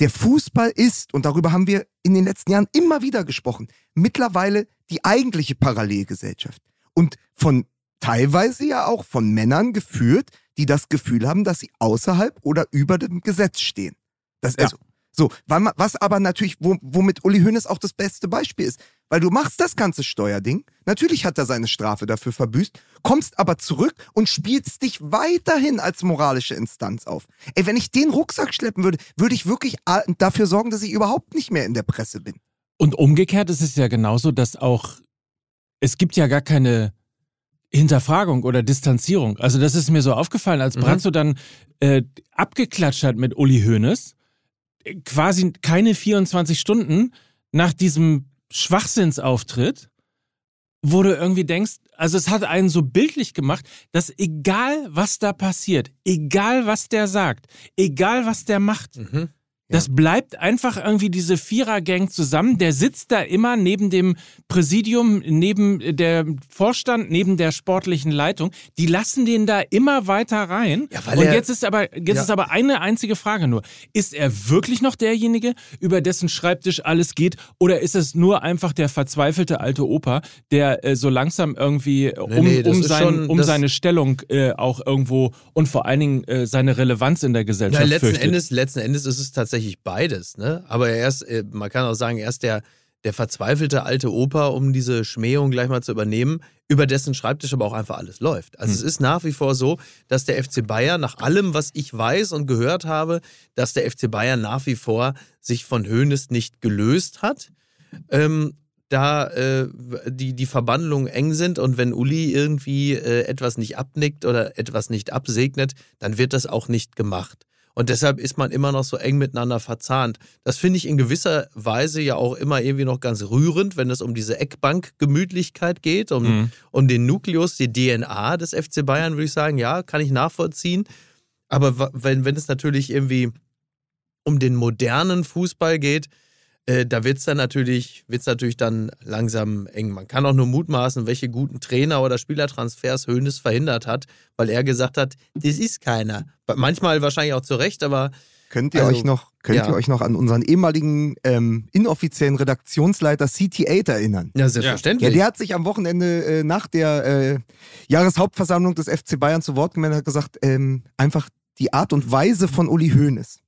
Der Fußball ist, und darüber haben wir in den letzten Jahren immer wieder gesprochen, mittlerweile die eigentliche Parallelgesellschaft. Und von teilweise ja auch von Männern geführt, die das Gefühl haben, dass sie außerhalb oder über dem Gesetz stehen. Das, Ja. So, was aber natürlich, wo, womit Uli Hoeneß auch das beste Beispiel ist. Weil du machst das ganze Steuerding, natürlich hat er seine Strafe dafür verbüßt, kommst aber zurück und spielst dich weiterhin als moralische Instanz auf. Ey, wenn ich den Rucksack schleppen würde, würde ich wirklich dafür sorgen, dass ich überhaupt nicht mehr in der Presse bin. Und umgekehrt ist es ja genauso, dass auch es gibt ja gar keine Hinterfragung oder Distanzierung. Also das ist mir so aufgefallen, als Mhm. Brazzo dann äh, abgeklatscht hat mit Uli Hoeneß, quasi keine 24 Stunden nach diesem Schwachsinnsauftritt, wo du irgendwie denkst, also es hat einen so bildlich gemacht, dass egal was da passiert, egal was der sagt, egal was der macht, Mhm. Das bleibt einfach irgendwie diese Vierergang zusammen. Der sitzt da immer neben dem Präsidium, neben der Vorstand, neben der sportlichen Leitung. Die lassen den da immer weiter rein. Ja, weil Und er- jetzt ist aber jetzt Ja. ist aber eine einzige Frage nur: Ist er wirklich noch derjenige, über dessen Schreibtisch alles geht, oder ist es nur einfach der verzweifelte alte Opa, der äh, so langsam irgendwie um, nee, das um, sein, schon- um seine Stellung äh, auch irgendwo und vor allen Dingen äh, seine Relevanz in der Ja, Gesellschaft letzten fürchtet? Endes, letzten Endes ist es tatsächlich beides, ne? Aber er ist, äh, man kann auch sagen, er ist der, der verzweifelte alte Opa, um diese Schmähung gleich mal zu übernehmen, über dessen Schreibtisch aber auch einfach alles läuft. Also es ist nach wie vor so, dass der FC Bayern, nach allem, was ich weiß und gehört habe, dass der FC Bayern nach wie vor sich von Hoeneß nicht gelöst hat. Ähm, da äh, die, die Verbandlungen eng sind und wenn Uli irgendwie äh, etwas nicht abnickt oder etwas nicht absegnet, dann wird das auch nicht gemacht. Und deshalb ist man immer noch so eng miteinander verzahnt. Das finde ich in gewisser Weise ja auch immer irgendwie noch ganz rührend, wenn es um diese Eckbank-Gemütlichkeit geht, um, Mhm. um den Nukleus, die DNA des FC Bayern, würde ich sagen, ja, kann ich nachvollziehen. Aber wenn, wenn es natürlich irgendwie um den modernen Fußball geht, äh, da wird es dann natürlich, wird's natürlich dann langsam eng. Man kann auch nur mutmaßen, welche guten Trainer oder Spielertransfers Hoeneß verhindert hat, weil er gesagt hat, das ist keiner. Manchmal wahrscheinlich auch zu Recht, aber Könnt ihr Also, euch noch, könnt ja. ihr euch noch an unseren ehemaligen ähm, inoffiziellen Redaktionsleiter CT8 erinnern? ja, selbstverständlich. Ja, der hat sich am Wochenende äh, nach der äh, Jahreshauptversammlung des FC Bayern zu Wort gemeldet und hat gesagt, ähm, einfach die Art und Weise von Uli Hoeneß,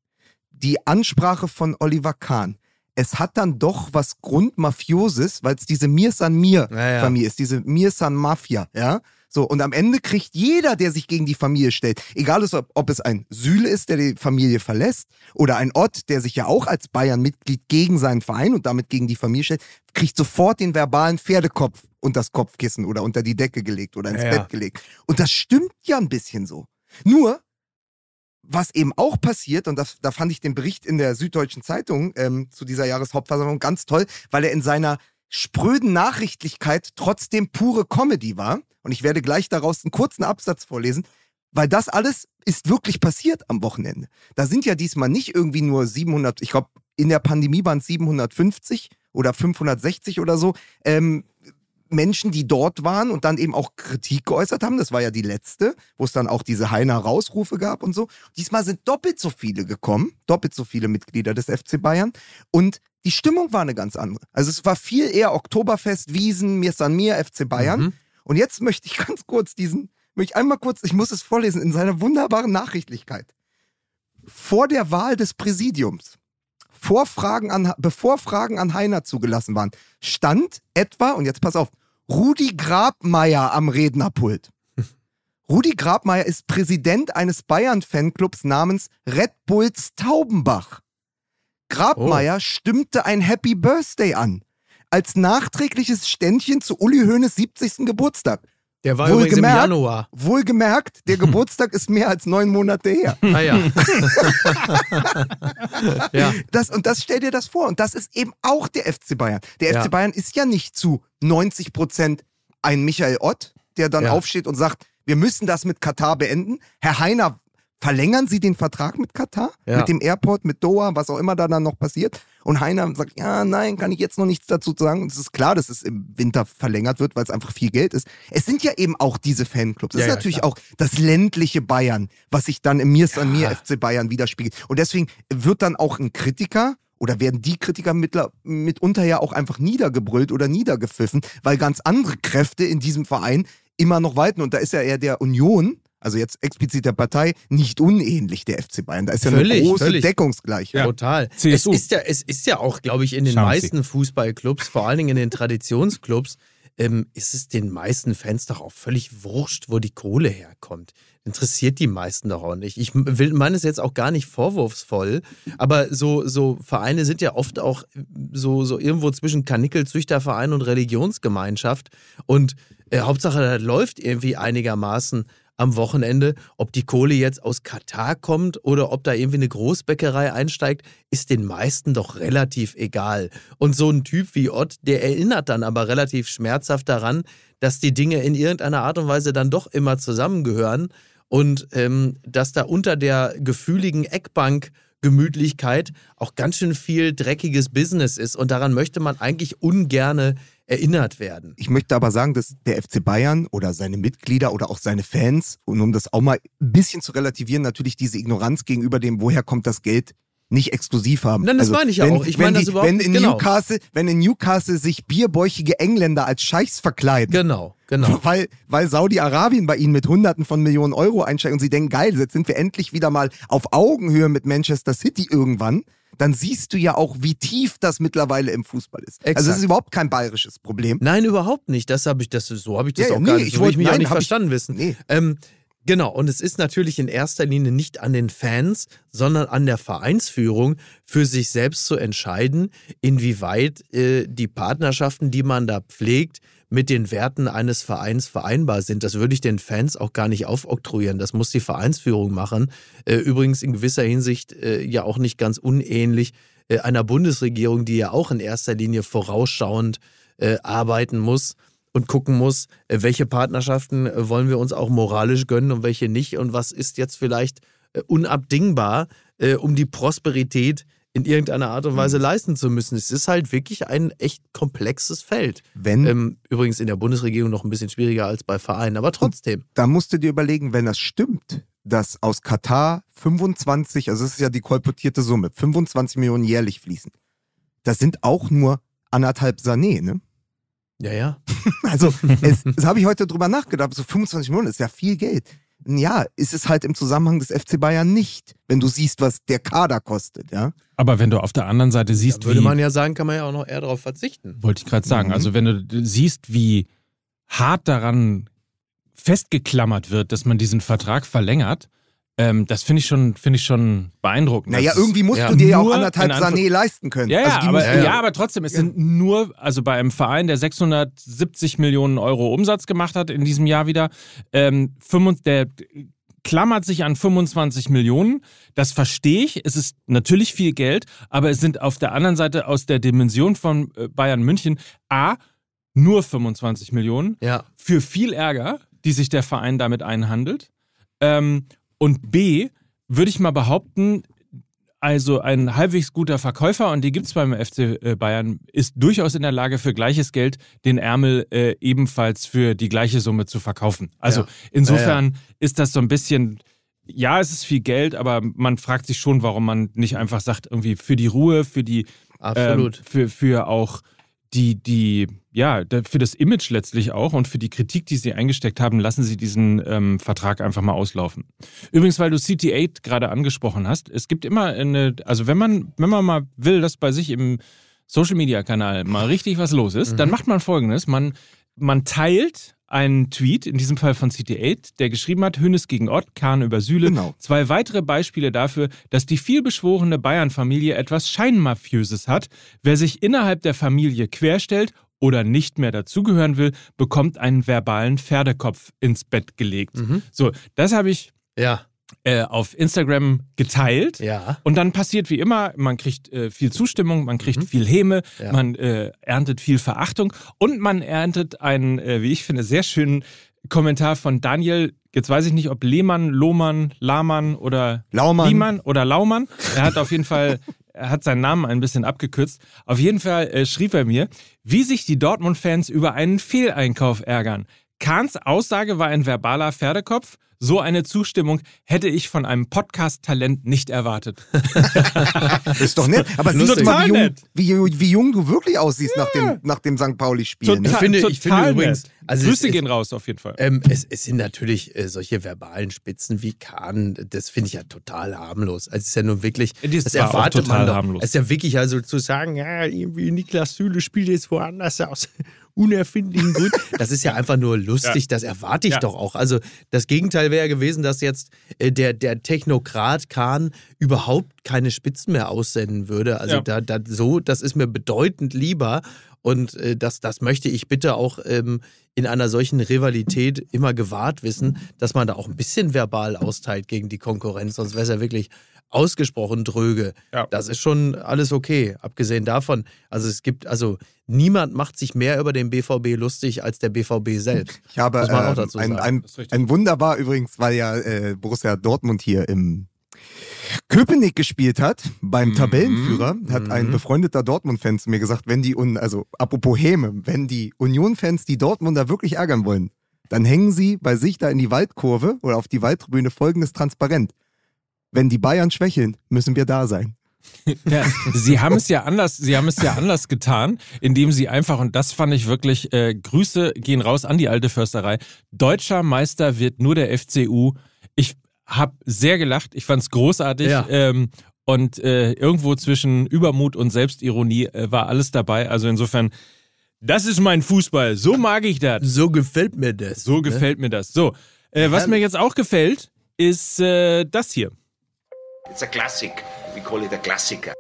die Ansprache von Oliver Kahn, es hat dann doch was Grundmafioses, weil es diese Mir San Mir Ja, ja. Familie ist, diese Mir San Mafia, ja. So, und am Ende kriegt jeder, der sich gegen die Familie stellt, egal ob, ob es ein Süle ist, der die Familie verlässt, oder ein Ott, der sich ja auch als Bayern-Mitglied gegen seinen Verein und damit gegen die Familie stellt, kriegt sofort den verbalen Pferdekopf unter das Kopfkissen oder unter die Decke gelegt oder ins Ja. Bett gelegt. Und das stimmt ja ein bisschen so. Nur, was eben auch passiert, und das, da fand ich den Bericht in der Süddeutschen Zeitung ähm, zu dieser Jahreshauptversammlung ganz toll, weil er in seiner spröden Nachrichtlichkeit trotzdem pure Comedy war. Und ich werde gleich daraus einen kurzen Absatz vorlesen, weil das alles ist wirklich passiert am Wochenende. Da sind ja diesmal nicht irgendwie nur 700, ich glaube, in der Pandemie waren es 750 oder 560 oder so, ähm, Menschen, die dort waren und dann eben auch Kritik geäußert haben. Das war ja die letzte, wo es dann auch diese Heiner Rausrufe gab und so. Diesmal sind doppelt so viele gekommen, doppelt so viele Mitglieder des FC Bayern. Und die Stimmung war eine ganz andere. Also es war viel eher Oktoberfest, Wiesen, Mir San Mir, FC Bayern. Mhm. Und jetzt möchte ich ganz kurz diesen, möchte ich einmal kurz, ich muss es vorlesen, in seiner wunderbaren Nachrichtlichkeit. Vor der Wahl des Präsidiums, vor Fragen an, bevor Fragen an Heiner zugelassen waren, stand etwa, und jetzt pass auf, Rudi Grabmeier am Rednerpult. Rudi Grabmeier ist Präsident eines Bayern-Fanclubs namens Red Bulls Taubenbach. Grabmeier stimmte ein Happy Birthday an. Als nachträgliches Ständchen zu Uli Hoeneß 70. Geburtstag. Der war übrigens im Wohlgemerkt- Januar. Wohlgemerkt, der Geburtstag ist mehr als neun Monate her. Ah ja. ja. Das, und das stell dir das vor. Und das ist eben auch der FC Bayern. Der Ja. FC Bayern ist ja nicht zu 90 Prozent ein Michael Ott, der dann Ja. aufsteht und sagt, wir müssen das mit Katar beenden. Herr Heiner, verlängern Sie den Vertrag mit Katar? Ja. Mit dem Airport, mit Doha, was auch immer da dann noch passiert? Und Heiner sagt, ja, nein, kann ich jetzt noch nichts dazu sagen. Und es ist klar, dass es im Winter verlängert wird, weil es einfach viel Geld ist. Es sind ja eben auch diese Fanclubs. Es Ja, ist ja, natürlich klar. auch das ländliche Bayern, was sich dann im Mir an mir. FC Bayern widerspiegelt. Und deswegen wird dann auch ein Kritiker oder werden die Kritiker mittler, mitunter ja auch einfach niedergebrüllt oder niedergepfiffen, weil ganz andere Kräfte in diesem Verein immer noch walten. Und da ist ja eher der Union, also jetzt explizit der Partei, nicht unähnlich der FC Bayern. Da ist ja Völlig, eine große völlig. Deckungsgleichheit. Total. CSU. Es ist, ja, es ist ja auch, glaube ich, in den Schauen Sie. meisten Fußballclubs, vor allen Dingen in den Traditionsclubs, ähm, ist es den meisten Fans doch auch völlig wurscht, wo die Kohle herkommt. Interessiert die meisten doch auch nicht. Ich will meine es jetzt auch gar nicht vorwurfsvoll, aber so, so Vereine sind ja oft auch so, so irgendwo zwischen Kanickelzüchterverein und Religionsgemeinschaft. Und äh, Hauptsache, das läuft irgendwie einigermaßen am Wochenende. Ob die Kohle jetzt aus Katar kommt oder ob da irgendwie eine Großbäckerei einsteigt, ist den meisten doch relativ egal. Und so ein Typ wie Ott, der erinnert dann aber relativ schmerzhaft daran, dass die Dinge in irgendeiner Art und Weise dann doch immer zusammengehören und ähm, dass da unter der gefühligen Eckbank Gemütlichkeit auch ganz schön viel dreckiges Business ist und daran möchte man eigentlich ungerne erinnert werden. Ich möchte aber sagen, dass der FC Bayern oder seine Mitglieder oder auch seine Fans, und um das auch mal ein bisschen zu relativieren, natürlich diese Ignoranz gegenüber dem, woher kommt das Geld, nicht exklusiv haben. Also Nein, das meine ich ja wenn, auch. Ich meine das die- überhaupt wenn nicht, in genau. Newcastle, wenn in Newcastle sich bierbäuchige Engländer als Scheichs verkleiden, Genau, genau. weil, weil Saudi-Arabien bei ihnen mit Hunderten von Millionen Euro einsteigt und sie denken, geil, jetzt sind wir endlich wieder mal auf Augenhöhe mit Manchester City irgendwann, dann siehst du ja auch, wie tief das mittlerweile im Fußball ist. Also Exakt. es ist überhaupt kein bayerisches Problem. Nein, überhaupt nicht. Das habe ich, das, so habe ich das Ja, auch nee, gar nicht. ich So wollte- mich auch nein, nicht hab ich- verstanden wissen. Nee. Ähm, genau, und es ist natürlich in erster Linie nicht an den Fans, sondern an der Vereinsführung, für sich selbst zu entscheiden, inwieweit äh, die Partnerschaften, die man da pflegt, mit den Werten eines Vereins vereinbar sind. Das würde ich den Fans auch gar nicht aufoktroyieren. Das muss die Vereinsführung machen. Äh, übrigens in gewisser Hinsicht äh, ja auch nicht ganz unähnlich äh, einer Bundesregierung, die ja auch in erster Linie vorausschauend arbeiten muss und gucken muss, äh, welche Partnerschaften äh, wollen wir uns auch moralisch gönnen und welche nicht und was ist jetzt vielleicht äh, unabdingbar, um die Prosperität in irgendeiner Art und Weise leisten zu müssen. Es ist halt wirklich ein echt komplexes Feld. Wenn, Ähm, übrigens in der Bundesregierung noch ein bisschen schwieriger als bei Vereinen, aber trotzdem. da musst du dir überlegen, wenn das stimmt, dass aus Katar 25, also das ist ja die kolportierte Summe, 25 Millionen jährlich fließen. Das sind auch nur anderthalb Sané, ne? Ja, ja. Also, es, das habe ich heute drüber nachgedacht. So 25 Millionen ist ja viel Geld. Ja, ist es halt im Zusammenhang des FC Bayern nicht, wenn du siehst, was der Kader kostet, ja. Aber wenn du auf der anderen Seite siehst, Da würde wie, man ja sagen, kann man ja auch noch eher darauf verzichten. wollte ich gerade sagen, Mhm. also wenn du siehst, wie hart daran festgeklammert wird, dass man diesen Vertrag verlängert, ähm, das finde ich schon, finde ich schon beeindruckend. Naja, irgendwie musst ja, du dir ja auch anderthalb Sané leisten können. Ja, ja, Also aber, ja, du- aber trotzdem, es sind nur, also bei einem Verein, der 670 Millionen Euro Umsatz gemacht hat in diesem Jahr wieder, ähm, 25 der klammert sich an 25 Millionen. Das verstehe ich. Es ist natürlich viel Geld, aber es sind auf der anderen Seite aus der Dimension von äh, Bayern München A, nur 25 Millionen Ja. für viel Ärger, die sich der Verein damit einhandelt. Ähm, und B, würde ich mal behaupten, also ein halbwegs guter Verkäufer, und die gibt es beim FC äh, Bayern, ist durchaus in der Lage, für gleiches Geld den Ärmel äh, ebenfalls für die gleiche Summe zu verkaufen. Also Ja. insofern ist das so ein bisschen, ja, es ist viel Geld, aber man fragt sich schon, warum man nicht einfach sagt, irgendwie für die Ruhe, für die Absolut. ähm, für, für auch die, die, ja, für das Image letztlich auch und für die Kritik, die sie eingesteckt haben, lassen sie diesen ähm, Vertrag einfach mal auslaufen. Übrigens, weil du CT8 gerade angesprochen hast, es gibt immer eine, also wenn man, wenn man mal will, dass bei sich im Social Media Kanal mal richtig was los ist, dann macht man folgendes: Man, man teilt einen Tweet, in diesem Fall von CT8, der geschrieben hat, Hönes gegen Ott, Kahn über Süle. Genau. Zwei weitere Beispiele dafür, dass die vielbeschworene Bayern-Familie etwas Scheinmafiöses hat. Wer sich innerhalb der Familie querstellt oder nicht mehr dazugehören will, bekommt einen verbalen Pferdekopf ins Bett gelegt. Mhm. So, das habe ich Ja. Äh, auf Instagram geteilt. Ja. Und dann passiert wie immer, man kriegt äh, viel Zustimmung, man kriegt viel Häme, Ja. man äh, erntet viel Verachtung und man erntet einen, äh, wie ich finde, sehr schönen Kommentar von Daniel. Jetzt weiß ich nicht, ob Lehmann, Lohmann, Lahmann oder Laumann. Liemann oder Laumann. Er hat auf jeden Fall, er hat seinen Namen ein bisschen abgekürzt. Auf jeden Fall äh, schrieb er mir, wie sich die Dortmund-Fans über einen Fehleinkauf ärgern. Kahns Aussage war ein verbaler Pferdekopf. So eine Zustimmung hätte ich von einem Podcast-Talent nicht erwartet. Das ist doch nett. Aber siehst du mal, wie jung, wie, wie jung du wirklich aussiehst nach dem, nach dem St. Pauli-Spiel. Ne? Ich finde- ich finde übrigens- also Grüße es- gehen raus auf jeden Fall. Ähm, es, es sind natürlich äh, solche verbalen Spitzen wie Kahn, das finde ich ja total harmlos. Also es ist ja nun wirklich, Das das erwartet total man doch. harmlos. Es ist ja wirklich, also zu sagen, ja, irgendwie Niklas Süle spielt jetzt woanders aus unerfindlichen Gründen. Das ist ja einfach nur lustig, das erwarte ich Ja. doch auch. Also das Gegenteil wäre ja gewesen, dass jetzt äh, der, der Technokrat Kahn überhaupt keine Spitzen mehr aussenden würde. Also Ja. da, da so, das ist mir bedeutend lieber. Und äh, das, das möchte ich bitte auch ähm, in einer solchen Rivalität immer gewahrt wissen, dass man da auch ein bisschen verbal austeilt gegen die Konkurrenz, sonst wäre es ja wirklich ausgesprochen dröge. Ja. Das ist schon alles okay, abgesehen davon. Also es gibt, also niemand macht sich mehr über den BVB lustig als der BVB selbst. Ich habe Muss man auch ähm, dazu ein, sagen. ein, richtig. ein wunderbar übrigens, weil ja äh, Borussia Dortmund hier im Köpenick gespielt hat, beim Mhm. Tabellenführer, hat ein Mhm. befreundeter Dortmund-Fan zu mir gesagt, wenn die, Un also apropos Häme, wenn die Union-Fans die Dortmunder wirklich ärgern wollen, dann hängen sie bei sich da in die Waldkurve oder auf die Waldtribüne folgendes transparent. Wenn die Bayern schwächeln, müssen wir da sein. Ja, sie haben es ja anders, sie haben es ja anders getan, indem sie einfach, und das fand ich wirklich, äh, Grüße gehen raus an die alte Försterei. Deutscher Meister wird nur der FCU. Ich habe sehr gelacht, ich fand es großartig. Ja. Ähm, und äh, irgendwo zwischen Übermut und Selbstironie äh, war alles dabei. Also insofern, das ist mein Fußball. So mag ich das. So gefällt mir das. So gefällt mir das. So, äh, was mir jetzt auch gefällt, ist äh, das hier. It's a classic. We call it a Klassiker.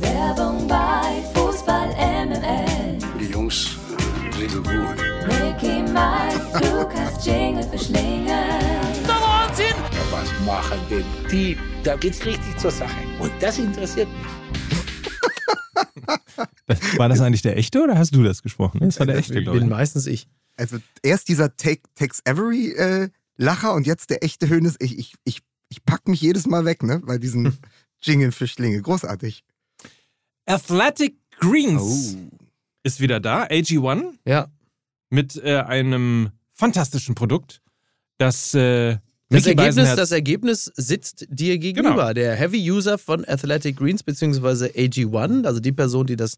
Werbung bei Fußball MML. Die Jungs sind so gut. Mickey, Mike, Lukas, Jingle für Schlingel. Machen denn die? Da geht's richtig zur Sache. Und das interessiert mich. War das eigentlich der echte oder hast du das gesprochen? Das war der echte, glaube bin ich. meistens ich. Also erst dieser Take, Tex Avery äh, Lacher und jetzt der echte Hönes. Ich, ich, ich, ich pack mich jedes Mal weg, ne? Bei diesen Jingle für Schlinge. Großartig. Athletic Greens ist wieder da, AG1, Ja. mit äh, einem fantastischen Produkt, das äh, Das Ergebnis, das Ergebnis sitzt dir gegenüber. Genau. Der Heavy User von Athletic Greens bzw. AG1, also die Person, die das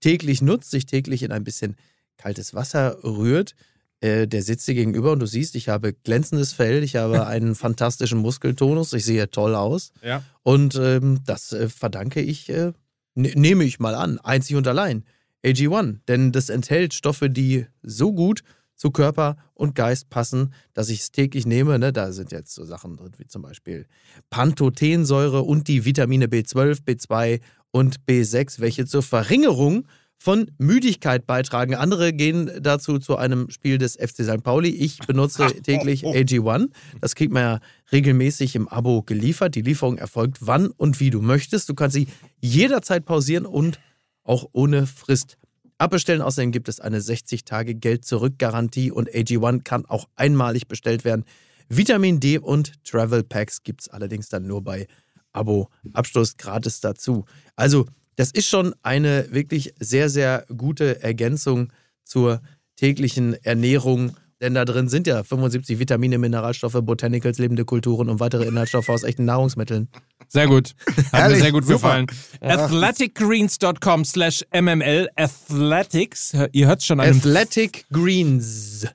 täglich nutzt, sich täglich in ein bisschen kaltes Wasser rührt, äh, der sitzt dir gegenüber und du siehst, ich habe glänzendes Fell, ich habe einen fantastischen Muskeltonus, ich sehe toll aus. ja. Und ähm, das äh, verdanke ich, äh, ne nehme ich mal an, einzig und allein AG1. Denn das enthält Stoffe, die so gut zu Körper und Geist passen, dass ich es täglich nehme. Ne? Da sind jetzt so Sachen drin wie zum Beispiel Pantothensäure und die Vitamine B12, B2 und B6, welche zur Verringerung von Müdigkeit beitragen. Andere gehen dazu zu einem Spiel des FC St. Pauli. Ich benutze täglich AG1. Das kriegt man ja regelmäßig im Abo geliefert. Die Lieferung erfolgt wann und wie du möchtest. Du kannst sie jederzeit pausieren und auch ohne Frist abbestellen. Außerdem gibt es eine 60-Tage-Geld-Zurück-Garantie und AG1 kann auch einmalig bestellt werden. Vitamin D und Travel Packs gibt es allerdings dann nur bei Abo-Abschluss gratis dazu. Also, das ist schon eine wirklich sehr, sehr gute Ergänzung zur täglichen Ernährung. Denn da drin sind ja 75 Vitamine, Mineralstoffe, Botanicals, lebende Kulturen und weitere Inhaltsstoffe aus echten Nahrungsmitteln. Sehr gut. Hat mir Herrlich, sehr gut super. gefallen. Athleticgreens.com slash MML Athletics. Ihr hört schon an dem Athletic Greens.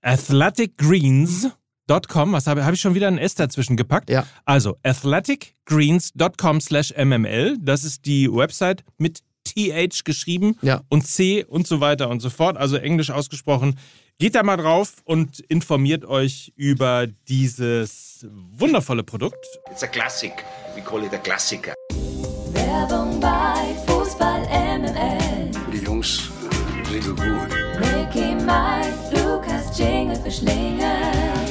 athleticgreens.com. Was habe, habe ich schon wieder ein S dazwischen gepackt? Ja. Also athleticgreens.com slash MML. Das ist die Website mit TH geschrieben Ja. und C und so weiter und so fort. Also englisch ausgesprochen. Geht da mal drauf und informiert euch über dieses wundervolle Produkt. It's a classic. We call it a Klassiker. Werbung bei Fußball MML. Die Jungs sind so gut. Mickey, Mike, Lukas, Jingle für Schlingel.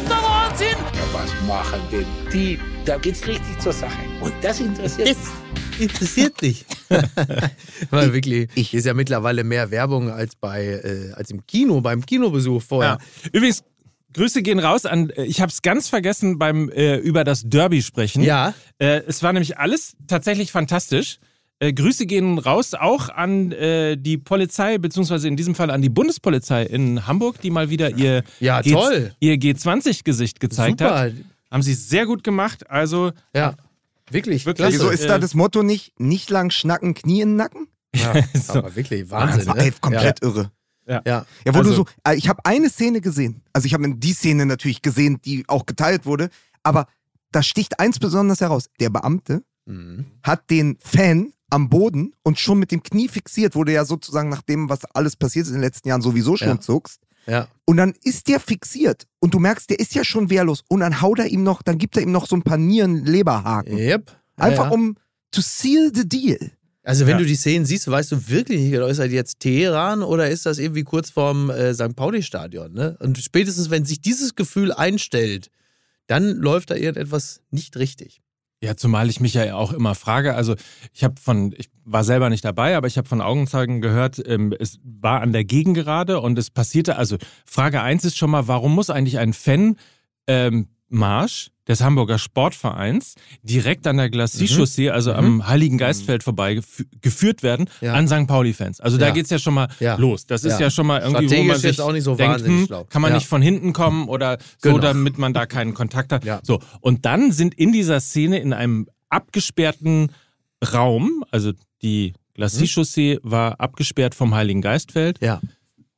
Ja, was machen denn die? Da geht's richtig zur Sache. Und das interessiert Das interessiert dich. Weil wirklich, ich- ist ja mittlerweile mehr Werbung als bei äh, als im Kino, beim Kinobesuch vorher. Ja. Übrigens, Grüße gehen raus an, äh, ich habe es ganz vergessen beim äh, über das Derby sprechen. Ja. Äh, es war nämlich alles tatsächlich fantastisch. Äh, Grüße gehen raus auch an äh, die Polizei, beziehungsweise in diesem Fall an die Bundespolizei in Hamburg, die mal wieder ihr, Ja, G ihr G20-Gesicht gezeigt Super. hat. Haben sie sehr gut gemacht. Also, Ja. Wirklich, Wirklich. Wieso ist da das Motto nicht, nicht lang schnacken, Knie in den Nacken? Ja, So. aber wirklich Wahnsinn. Ey, Ne? komplett irre. Ja. ja. Ja, wo Also- du so, äh, ich habe eine Szene gesehen. Also ich habe die Szene natürlich gesehen, die auch geteilt wurde. Aber da sticht eins besonders heraus. Der Beamte Mhm. hat den Fan am Boden und schon mit dem Knie fixiert, wo du ja sozusagen nach dem, was alles passiert ist in den letzten Jahren, sowieso schon Ja. zuckst. Ja. Und dann ist der fixiert und du merkst, der ist ja schon wehrlos. Und dann haut er ihm noch, dann gibt er ihm noch so ein paar Nieren-Leberhaken. Yep. Einfach ja. um to seal the deal. Also wenn Ja. du die Szenen siehst, weißt du wirklich nicht, genau, ist das jetzt Teheran oder ist das irgendwie kurz vorm äh, St. Pauli-Stadion? Ne? Und spätestens, wenn sich dieses Gefühl einstellt, dann läuft da irgendetwas nicht richtig. Ja, zumal ich mich ja auch immer frage, also ich habe von, ich war selber nicht dabei, aber ich habe von Augenzeugen gehört, ähm, es war an der Gegengerade und es passierte, also Frage eins ist schon mal, warum muss eigentlich ein Fan ähm, Marsch des Hamburger Sportvereins direkt an der Glacis-Chaussee, also am Heiligen Geistfeld vorbei gef geführt werden Mhm. Ja. an St. Pauli-Fans. Also da Ja. geht's ja schon mal Ja. los. Das ist Ja. schon mal irgendwie, wo man sich auch nicht so denkt, hm, kann man nicht von hinten kommen oder so, Genau. damit man da keinen Kontakt hat. So, und dann sind in dieser Szene in einem abgesperrten Raum, also die Glacis-Chaussee war abgesperrt vom Heiligen Geistfeld, Ja.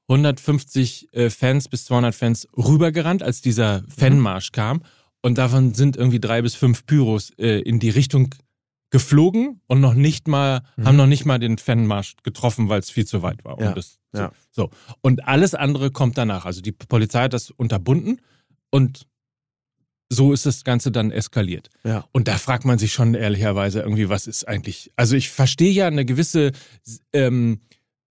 150 äh, Fans bis 200 Fans rübergerannt, als dieser Fanmarsch kam. Und davon sind irgendwie drei bis fünf Pyros äh, in die Richtung geflogen und noch nicht mal, haben noch nicht mal den Fanmarsch getroffen, weil es viel zu weit war. Ja, das zu, ja. so. Und alles andere kommt danach. Also die Polizei hat das unterbunden und so ist das Ganze dann eskaliert. Ja. Und da fragt man sich schon ehrlicherweise irgendwie, was ist eigentlich. Also ich verstehe ja eine gewisse, ähm,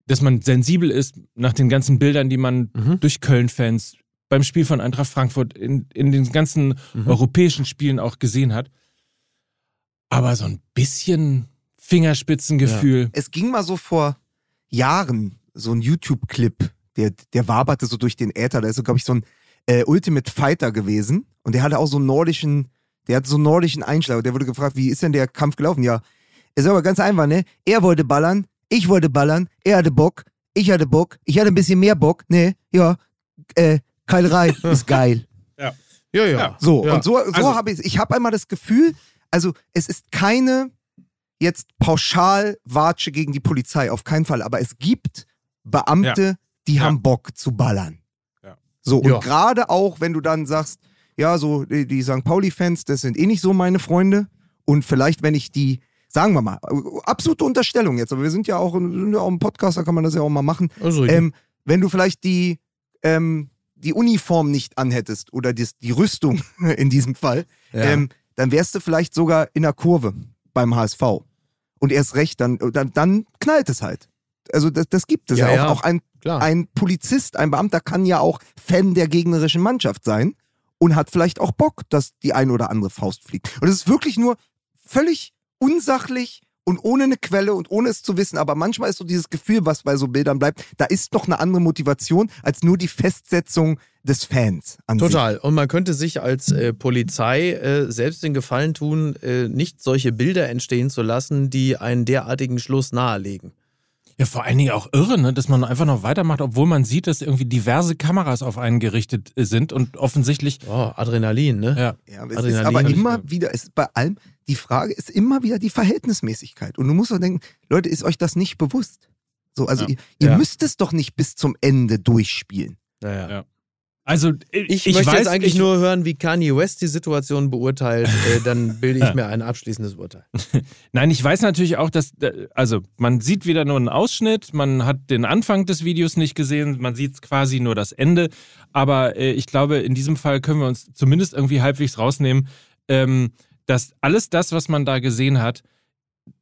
dass man sensibel ist nach den ganzen Bildern, die man Mhm. durch Köln-Fans beim Spiel von Eintracht Frankfurt in, in den ganzen Mhm. europäischen Spielen auch gesehen hat. Aber so ein bisschen Fingerspitzengefühl. Es ging mal so vor Jahren so ein YouTube-Clip, der, der waberte so durch den Äther. Da ist so, glaube ich, so ein äh, Ultimate Fighter gewesen. Und der hatte auch so einen nordischen, der hat so einen nordischen Einschlag. Und der wurde gefragt, wie ist denn der Kampf gelaufen? Ja, ist aber ganz einfach, ne? Er wollte ballern, ich wollte ballern, er hatte Bock, ich hatte Bock, ich hatte ein bisschen mehr Bock, ne? Ja, äh, Keilerei ist geil. Ja, ja. Ja. So, Ja. und so, so Also- habe ich Ich habe einmal das Gefühl, also es ist keine jetzt pauschal Watsche gegen die Polizei, auf keinen Fall, aber es gibt Beamte, die Ja. haben Bock zu ballern. Ja. So, und Ja. gerade auch, wenn du dann sagst, ja, so die, die St. Pauli-Fans, das sind eh nicht so meine Freunde. Und vielleicht, wenn ich die, sagen wir mal, absolute Unterstellung jetzt, aber wir sind ja auch, sind ja auch ein Podcast, da kann man das ja auch mal machen. Also, Ähm, wenn du vielleicht die, ähm, die Uniform nicht anhättest oder die, die Rüstung in diesem Fall, ja. ähm, dann wärst du vielleicht sogar in der Kurve beim HSV. Und erst recht, dann, dann, dann knallt es halt. Also das, das gibt es Ja, ja, auch. Auch ein, klar. ein Polizist, ein Beamter kann ja auch Fan der gegnerischen Mannschaft sein und hat vielleicht auch Bock, dass die ein oder andere Faust fliegt. Und es ist wirklich nur völlig unsachlich und ohne eine Quelle und ohne es zu wissen. Aber manchmal ist so dieses Gefühl, was bei so Bildern bleibt, da ist doch eine andere Motivation als nur die Festsetzung des Fans an sich. Total. Und man könnte sich als äh, Polizei äh, selbst den Gefallen tun, äh, nicht solche Bilder entstehen zu lassen, die einen derartigen Schluss nahelegen. Ja, vor allen Dingen auch irre, ne, dass man einfach noch weitermacht, obwohl man sieht, dass irgendwie diverse Kameras auf einen gerichtet äh, sind und offensichtlich. Oh, Adrenalin, ne? Ja. Ja, aber es ist Adrenalin aber immer wieder, ist bei allem, die Frage ist immer wieder die Verhältnismäßigkeit. Und du musst doch denken, Leute, ist euch das nicht bewusst? So, also Ja. ihr, ihr Ja. müsst es doch nicht bis zum Ende durchspielen. Naja. Ja. Also Ich, ich, möchte weiß, jetzt eigentlich ich, nur hören, wie Kanye West die Situation beurteilt. äh, dann bilde ich mir ein abschließendes Urteil. Nein, ich weiß natürlich auch, dass, äh, also man sieht wieder nur einen Ausschnitt, man hat den Anfang des Videos nicht gesehen, man sieht quasi nur das Ende. Aber äh, ich glaube, in diesem Fall können wir uns zumindest irgendwie halbwegs rausnehmen, ähm, dass alles das, was man da gesehen hat,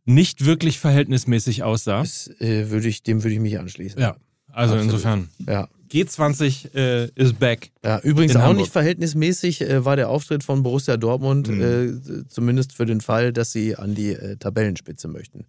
nicht wirklich verhältnismäßig aussah. Das, äh, würde ich, dem würde ich mich anschließen. Ja, also Absolut. insofern. Ja. G20 äh, ist back. Ja, übrigens auch Hamburg. nicht verhältnismäßig äh, war der Auftritt von Borussia Dortmund, Mhm. äh, zumindest für den Fall, dass sie an die äh, Tabellenspitze möchten.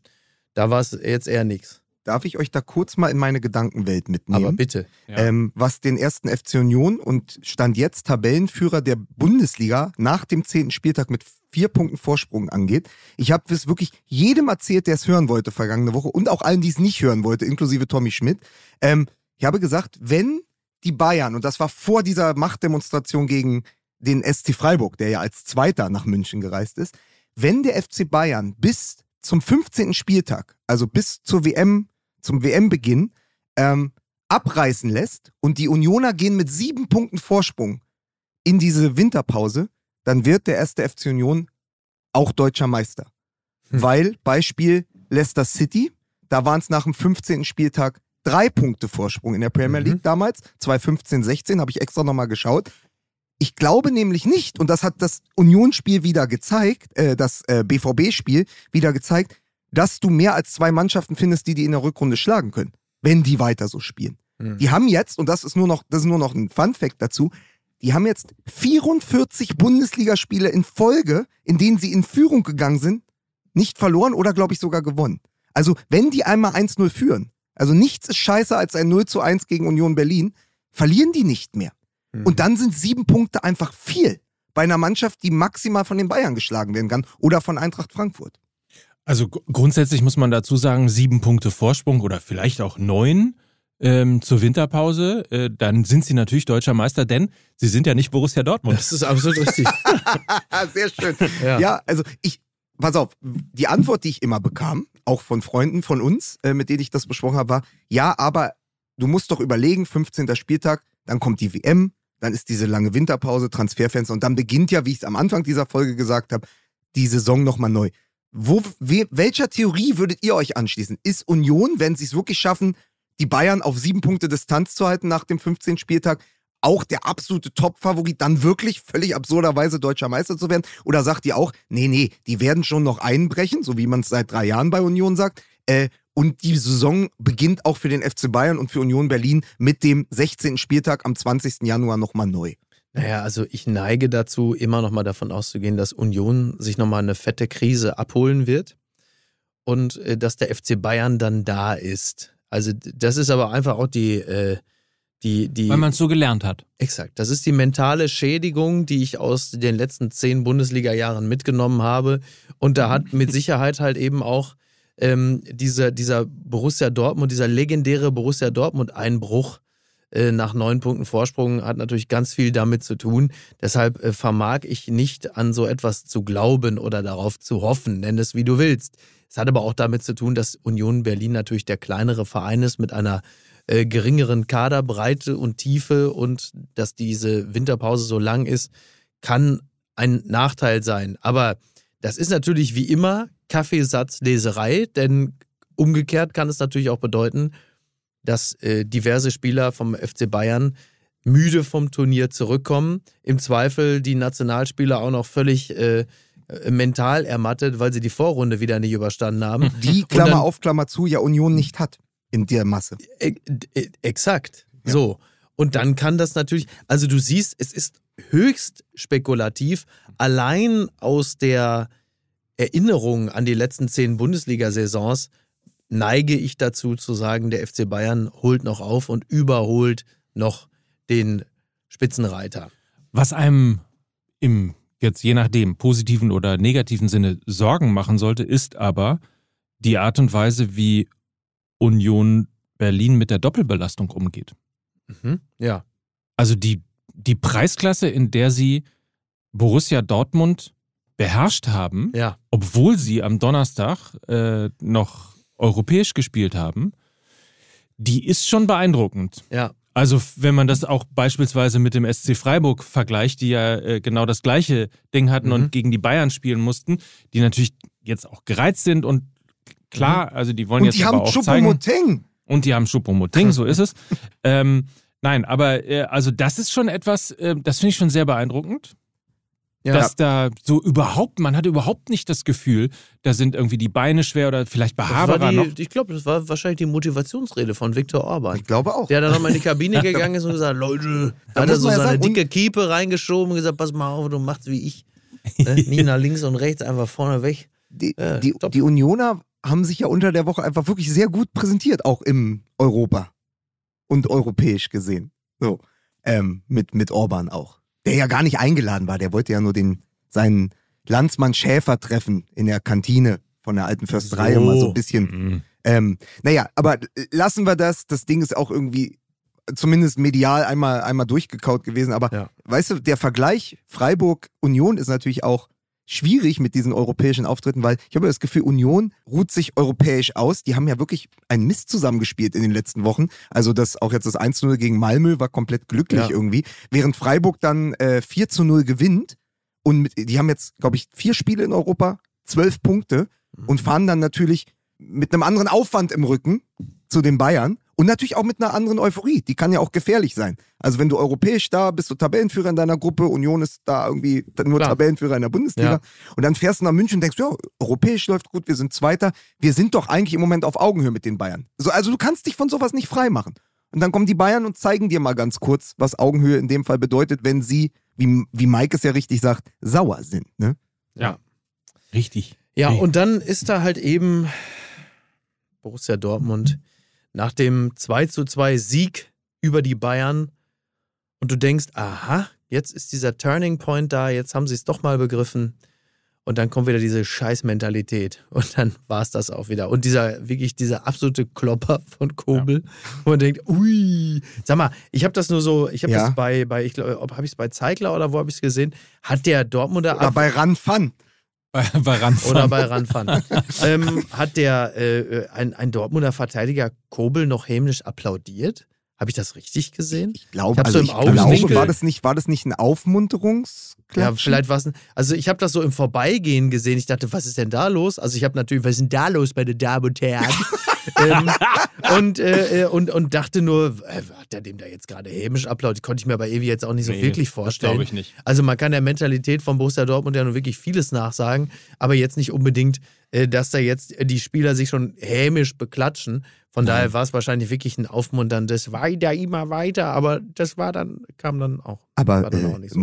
Da war es jetzt eher nichts. Darf ich euch da kurz mal in meine Gedankenwelt mitnehmen? Aber bitte. Ja. ähm, was den ersten FC Union und stand jetzt Tabellenführer der Bundesliga nach dem zehnten Spieltag mit vier Punkten Vorsprung angeht. Ich habe es wirklich jedem erzählt, der es hören wollte vergangene Woche und auch allen, die es nicht hören wollte, inklusive Tommy Schmidt. Ähm, ich habe gesagt, wenn die Bayern, und das war vor dieser Machtdemonstration gegen den SC Freiburg, der ja als Zweiter nach München gereist ist, wenn der FC Bayern bis zum 15. Spieltag, also bis zur WM, zum WM-Beginn, ähm, abreißen lässt und die Unioner gehen mit sieben Punkten Vorsprung in diese Winterpause, dann wird der erste FC Union auch deutscher Meister. Hm. Weil, Beispiel Leicester City, da waren es nach dem 15. Spieltag drei Punkte Vorsprung in der Premier Mhm. League damals, 2015, 16, habe ich extra nochmal geschaut. Ich glaube nämlich nicht, und das hat das Unionsspiel wieder gezeigt, äh, das äh, BVB-Spiel wieder gezeigt, dass du mehr als zwei Mannschaften findest, die die in der Rückrunde schlagen können, wenn die weiter so spielen. Hm. Die haben jetzt, und das ist nur noch, das ist nur noch ein Fun-Fact dazu, die haben jetzt 44 Bundesligaspiele in Folge, in denen sie in Führung gegangen sind, nicht verloren oder, glaube ich, sogar gewonnen. Also, wenn die einmal 1-0 führen, also nichts ist scheißer als ein 0 zu 1 gegen Union Berlin, verlieren die nicht mehr. Mhm. Und dann sind sieben Punkte einfach viel bei einer Mannschaft, die maximal von den Bayern geschlagen werden kann oder von Eintracht Frankfurt. Also gr- grundsätzlich muss man dazu sagen, sieben Punkte Vorsprung oder vielleicht auch neun ähm, zur Winterpause. Äh, dann sind sie natürlich deutscher Meister, denn sie sind ja nicht Borussia Dortmund. Das ist absolut richtig. Sehr schön. Ja. Ja. also ich, pass auf, die Antwort, die ich immer bekam, auch von Freunden von uns, äh, mit denen ich das besprochen habe, war, ja, aber du musst doch überlegen, 15. Spieltag, dann kommt die WM, dann ist diese lange Winterpause, Transferfenster und dann beginnt ja, wie ich es am Anfang dieser Folge gesagt habe, die Saison nochmal neu. Wo, we, welcher Theorie würdet ihr euch anschließen? Ist Union, wenn sie es wirklich schaffen, die Bayern auf sieben Punkte Distanz zu halten nach dem 15. Spieltag, auch der absolute Top-Favorit, dann wirklich völlig absurderweise deutscher Meister zu werden? Oder sagt ihr auch, nee, nee, die werden schon noch einbrechen, so wie man es seit drei Jahren bei Union sagt, äh, und die Saison beginnt auch für den FC Bayern und für Union Berlin mit dem 16. Spieltag am 20. Januar nochmal neu. Naja, also ich neige dazu, immer noch mal davon auszugehen, dass Union sich noch mal eine fette Krise abholen wird und äh, dass der FC Bayern dann da ist. Also das ist aber einfach auch die, äh, Die, die, Weil man es so gelernt hat. Exakt. Das ist die mentale Schädigung, die ich aus den letzten zehn Bundesliga-Jahren mitgenommen habe. Und da hat mit Sicherheit halt eben auch ähm, dieser, dieser Borussia Dortmund, dieser legendäre Borussia Dortmund-Einbruch äh, nach neun Punkten Vorsprung hat natürlich ganz viel damit zu tun. Deshalb äh, vermag ich nicht an so etwas zu glauben oder darauf zu hoffen. Nenn es wie du willst. Es hat aber auch damit zu tun, dass Union Berlin natürlich der kleinere Verein ist mit einer äh, geringeren Kaderbreite und Tiefe und dass diese Winterpause so lang ist, kann ein Nachteil sein. Aber das ist natürlich wie immer Kaffeesatzleserei, denn umgekehrt kann es natürlich auch bedeuten, dass äh, diverse Spieler vom FC Bayern müde vom Turnier zurückkommen. Im Zweifel die Nationalspieler auch noch völlig äh, mental ermattet, weil sie die Vorrunde wieder nicht überstanden haben. Die Klammer dann- auf, Klammer zu, ja Union nicht hat in der Masse. E- e- Exakt. So. Und dann kann das natürlich, also du siehst, es ist höchst spekulativ, allein aus der Erinnerung an die letzten zehn Bundesliga-Saisons neige ich dazu zu sagen, der FC Bayern holt noch auf und überholt noch den Spitzenreiter. Was einem im jetzt je nachdem positiven oder negativen Sinne Sorgen machen sollte, ist aber die Art und Weise, wie Union Berlin mit der Doppelbelastung umgeht. Mhm. Ja. Also die, die Preisklasse, in der sie Borussia Dortmund beherrscht haben, Ja. obwohl sie am Donnerstag äh, noch europäisch gespielt haben, die ist schon beeindruckend. Ja. Also wenn man das auch beispielsweise mit dem SC Freiburg vergleicht, die ja äh, genau das gleiche Ding hatten Mhm. und gegen die Bayern spielen mussten, die natürlich jetzt auch gereizt sind und klar, also die wollen Und jetzt die aber haben auch zeigen, Choupo-Moting. und die haben Schuppomoting, so ist es. ähm, nein, aber äh, also das ist schon etwas, äh, das finde ich schon sehr beeindruckend. Ja. Dass da so überhaupt, man hat überhaupt nicht das Gefühl, da sind irgendwie die Beine schwer oder vielleicht Haberer noch. die, ich glaube, das war wahrscheinlich die Motivationsrede von Viktor Orban. Ich glaube auch. Der dann nochmal in die Kabine gegangen ist und gesagt, Leute, da Da hat er so seine sagen, dicke Kiepe reingeschoben und gesagt, pass mal auf, du machst wie ich. Ne? Nie nach links und rechts, einfach vorne weg. Die, Ja, die, top. die Unioner haben sich ja unter der Woche einfach wirklich sehr gut präsentiert, auch im Europa und europäisch gesehen. So, ähm, mit, mit Orban auch. Der ja gar nicht eingeladen war, der wollte ja nur den, seinen Landsmann Schäfer treffen in der Kantine von der alten Försterei So. und mal so ein bisschen Mhm. ähm, naja, aber lassen wir das. Das Ding ist auch irgendwie zumindest medial einmal, einmal durchgekaut gewesen. Aber Ja. weißt du, der Vergleich Freiburg-Union ist natürlich auch schwierig mit diesen europäischen Auftritten, weil ich habe das Gefühl, Union ruht sich europäisch aus. Die haben ja wirklich einen Mist zusammengespielt in den letzten Wochen. Also das auch jetzt das 1-0 gegen Malmö war komplett glücklich Ja. irgendwie. Während Freiburg dann äh, 4 zu 0 gewinnt und mit, die haben jetzt, glaube ich, vier Spiele in Europa, zwölf Punkte und fahren dann natürlich mit einem anderen Aufwand im Rücken zu den Bayern und natürlich auch mit einer anderen Euphorie. Die kann ja auch gefährlich sein. Also wenn du europäisch da bist, du Tabellenführer in deiner Gruppe, Union ist da irgendwie nur Klar. Tabellenführer in der Bundesliga Ja. und dann fährst du nach München und denkst, ja, europäisch läuft gut, wir sind Zweiter, wir sind doch eigentlich im Moment auf Augenhöhe mit den Bayern. So, also du kannst dich von sowas nicht frei machen. Und dann kommen die Bayern und zeigen dir mal ganz kurz, was Augenhöhe in dem Fall bedeutet, wenn sie, wie, wie Mike es ja richtig sagt, sauer sind. Ne? Richtig. Ja, Nee. und dann ist da halt eben Borussia Dortmund nach dem 2 zu 2 Sieg über die Bayern und du denkst, aha, jetzt ist dieser Turning Point da, jetzt haben sie es doch mal begriffen. Und dann kommt wieder diese Scheißmentalität. Und dann war es das auch wieder. Und dieser, wirklich dieser absolute Klopper von Kobel, wo man denkt, ui. Sag mal, ich habe das nur so, ich habe Ja. das bei, bei ich glaube, habe ich es bei Zeigler oder wo habe ich es gesehen? Hat der Dortmunder Oder bei Ranfan. Bei, bei Ranfan. oder bei Ranfan. ähm, hat der äh, äh, ein, ein Dortmunder Verteidiger Kobel noch hämisch applaudiert? Habe ich das richtig gesehen? Ich glaube, Ich also so ich im Augenwinkel- glaube, war das nicht, war das nicht ein Aufmunterungsklatsch? Ja, vielleicht war es. Also ich habe das so im Vorbeigehen gesehen. Ich dachte, was ist denn da los? Also ich habe natürlich, was ist denn da los, meine Damen und Herren? ähm, und, äh, äh, und, und dachte nur, äh, hat der dem da jetzt gerade hämisch applaudiert? Konnte ich mir bei Evi jetzt auch nicht so Nee, wirklich vorstellen. glaube ich nicht. Also man kann der Mentalität von Borussia Dortmund ja nun wirklich vieles nachsagen, aber jetzt nicht unbedingt, äh, dass da jetzt die Spieler sich schon hämisch beklatschen. Von daher war es wahrscheinlich wirklich ein aufmunterndes Weiter, immer weiter, aber das war dann, kam dann auch. Aber dann äh, auch nicht so.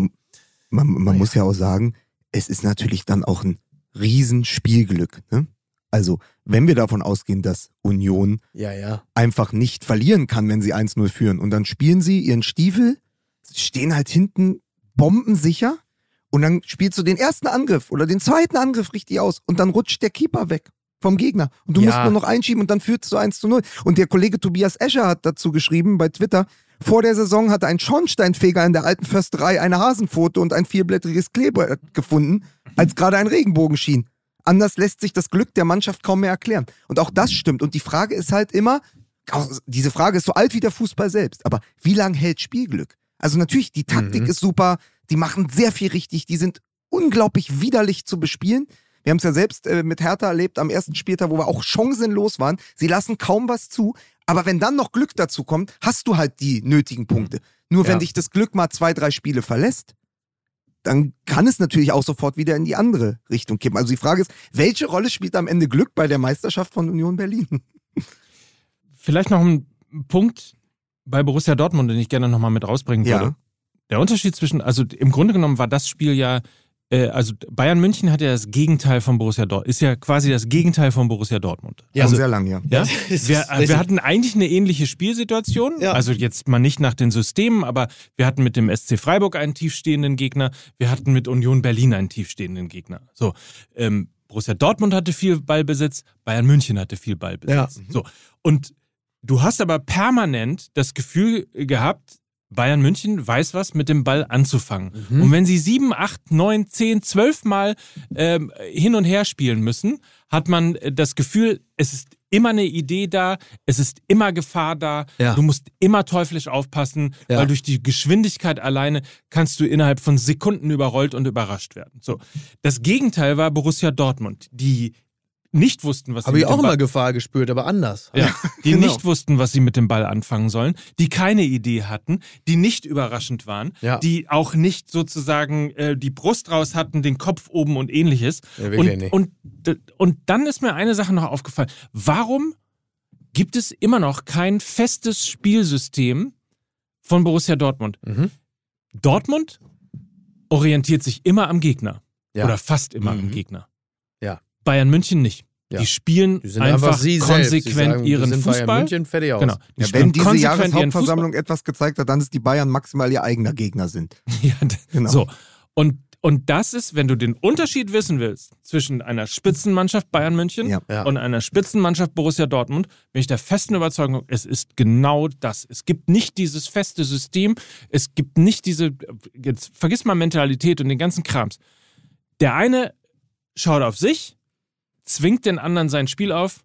man, man muss ja auch sagen, es ist natürlich dann auch ein Riesenspielglück. Ne? Also, wenn wir davon ausgehen, dass Union Ja, ja. einfach nicht verlieren kann, wenn sie 1-0 führen. Und dann spielen sie ihren Stiefel, stehen halt hinten bombensicher und dann spielst du den ersten Angriff oder den zweiten Angriff richtig aus und dann rutscht der Keeper weg vom Gegner. Und du Ja. musst nur noch einschieben und dann führst du 1 zu 0. Und der Kollege Tobias Escher hat dazu geschrieben bei Twitter, vor der Saison hatte ein Schornsteinfeger in der alten Försterei eine Hasenpfote und ein vierblättriges Kleber gefunden, als gerade ein Regenbogen schien. Anders lässt sich das Glück der Mannschaft kaum mehr erklären. Und auch das stimmt. Und die Frage ist halt immer, diese Frage ist so alt wie der Fußball selbst, aber wie lange hält Spielglück? Also natürlich, die Taktik Mhm. ist super, die machen sehr viel richtig, die sind unglaublich widerlich zu bespielen. Wir haben es ja selbst äh, mit Hertha erlebt am ersten Spieltag, wo wir auch chancenlos waren. Sie lassen kaum was zu. Aber wenn dann noch Glück dazu kommt, hast du halt die nötigen Punkte. Nur wenn Ja. dich das Glück mal zwei, drei Spiele verlässt, dann kann es natürlich auch sofort wieder in die andere Richtung kippen. Also die Frage ist, welche Rolle spielt am Ende Glück bei der Meisterschaft von Union Berlin? Vielleicht noch ein Punkt bei Borussia Dortmund, den ich gerne nochmal mit rausbringen Ja. würde. Der Unterschied zwischen, also im Grunde genommen war das Spiel ja, also Bayern München hat ja das Gegenteil von Borussia Dortmund, ist ja quasi das Gegenteil von Borussia Dortmund. Ja, also, sehr lang, ja. ja, wir, äh, wir hatten eigentlich eine ähnliche Spielsituation. Ja. Also jetzt mal nicht nach den Systemen, aber wir hatten mit dem SC Freiburg einen tiefstehenden Gegner. Wir hatten mit Union Berlin einen tiefstehenden Gegner. So, ähm, Borussia Dortmund hatte viel Ballbesitz, Bayern München hatte viel Ballbesitz. Ja. So. Und du hast aber permanent das Gefühl gehabt, Bayern München weiß was mit dem Ball anzufangen. Und wenn sie sieben, acht, neun, zehn, zwölf Mal ähm, hin und her spielen müssen, hat man äh, das Gefühl, es ist immer eine Idee da, es ist immer Gefahr da, Ja. du musst immer teuflisch aufpassen, Ja. weil durch die Geschwindigkeit alleine kannst du innerhalb von Sekunden überrollt und überrascht werden. So. Das Gegenteil war Borussia Dortmund, die nicht wussten, was sie Habe ich mit dem auch Ball immer Gefahr gespürt, aber anders. ja, die Genau. nicht wussten, was sie mit dem Ball anfangen sollen, die keine Idee hatten, die nicht überraschend waren, Ja. die auch nicht sozusagen äh, die Brust raus hatten, den Kopf oben und ähnliches. Ja, wirklich und, nicht. und, d- und dann ist mir eine Sache noch aufgefallen. Warum gibt es immer noch kein festes Spielsystem von Borussia Dortmund? Mhm. Dortmund orientiert sich immer am Gegner. Ja. Oder fast immer am Mhm. Gegner. Bayern München nicht. Ja. Die spielen Die sind einfach, einfach, konsequent sagen, ihren Bayern Fußball. München, fertig aus. Genau. Die Ja, wenn diese Jahreshauptversammlung etwas gezeigt hat, dann ist die Bayern maximal ihr eigener Gegner sind. Ja, Genau. So. Und, und das ist, wenn du den Unterschied wissen willst zwischen einer Spitzenmannschaft Bayern München. Ja. und einer Spitzenmannschaft Borussia Dortmund, bin ich der festen Überzeugung, es ist genau das. Es gibt nicht dieses feste System, es gibt nicht diese, jetzt vergiss mal Mentalität und den ganzen Krams. Der eine schaut auf sich, zwingt den anderen sein Spiel auf,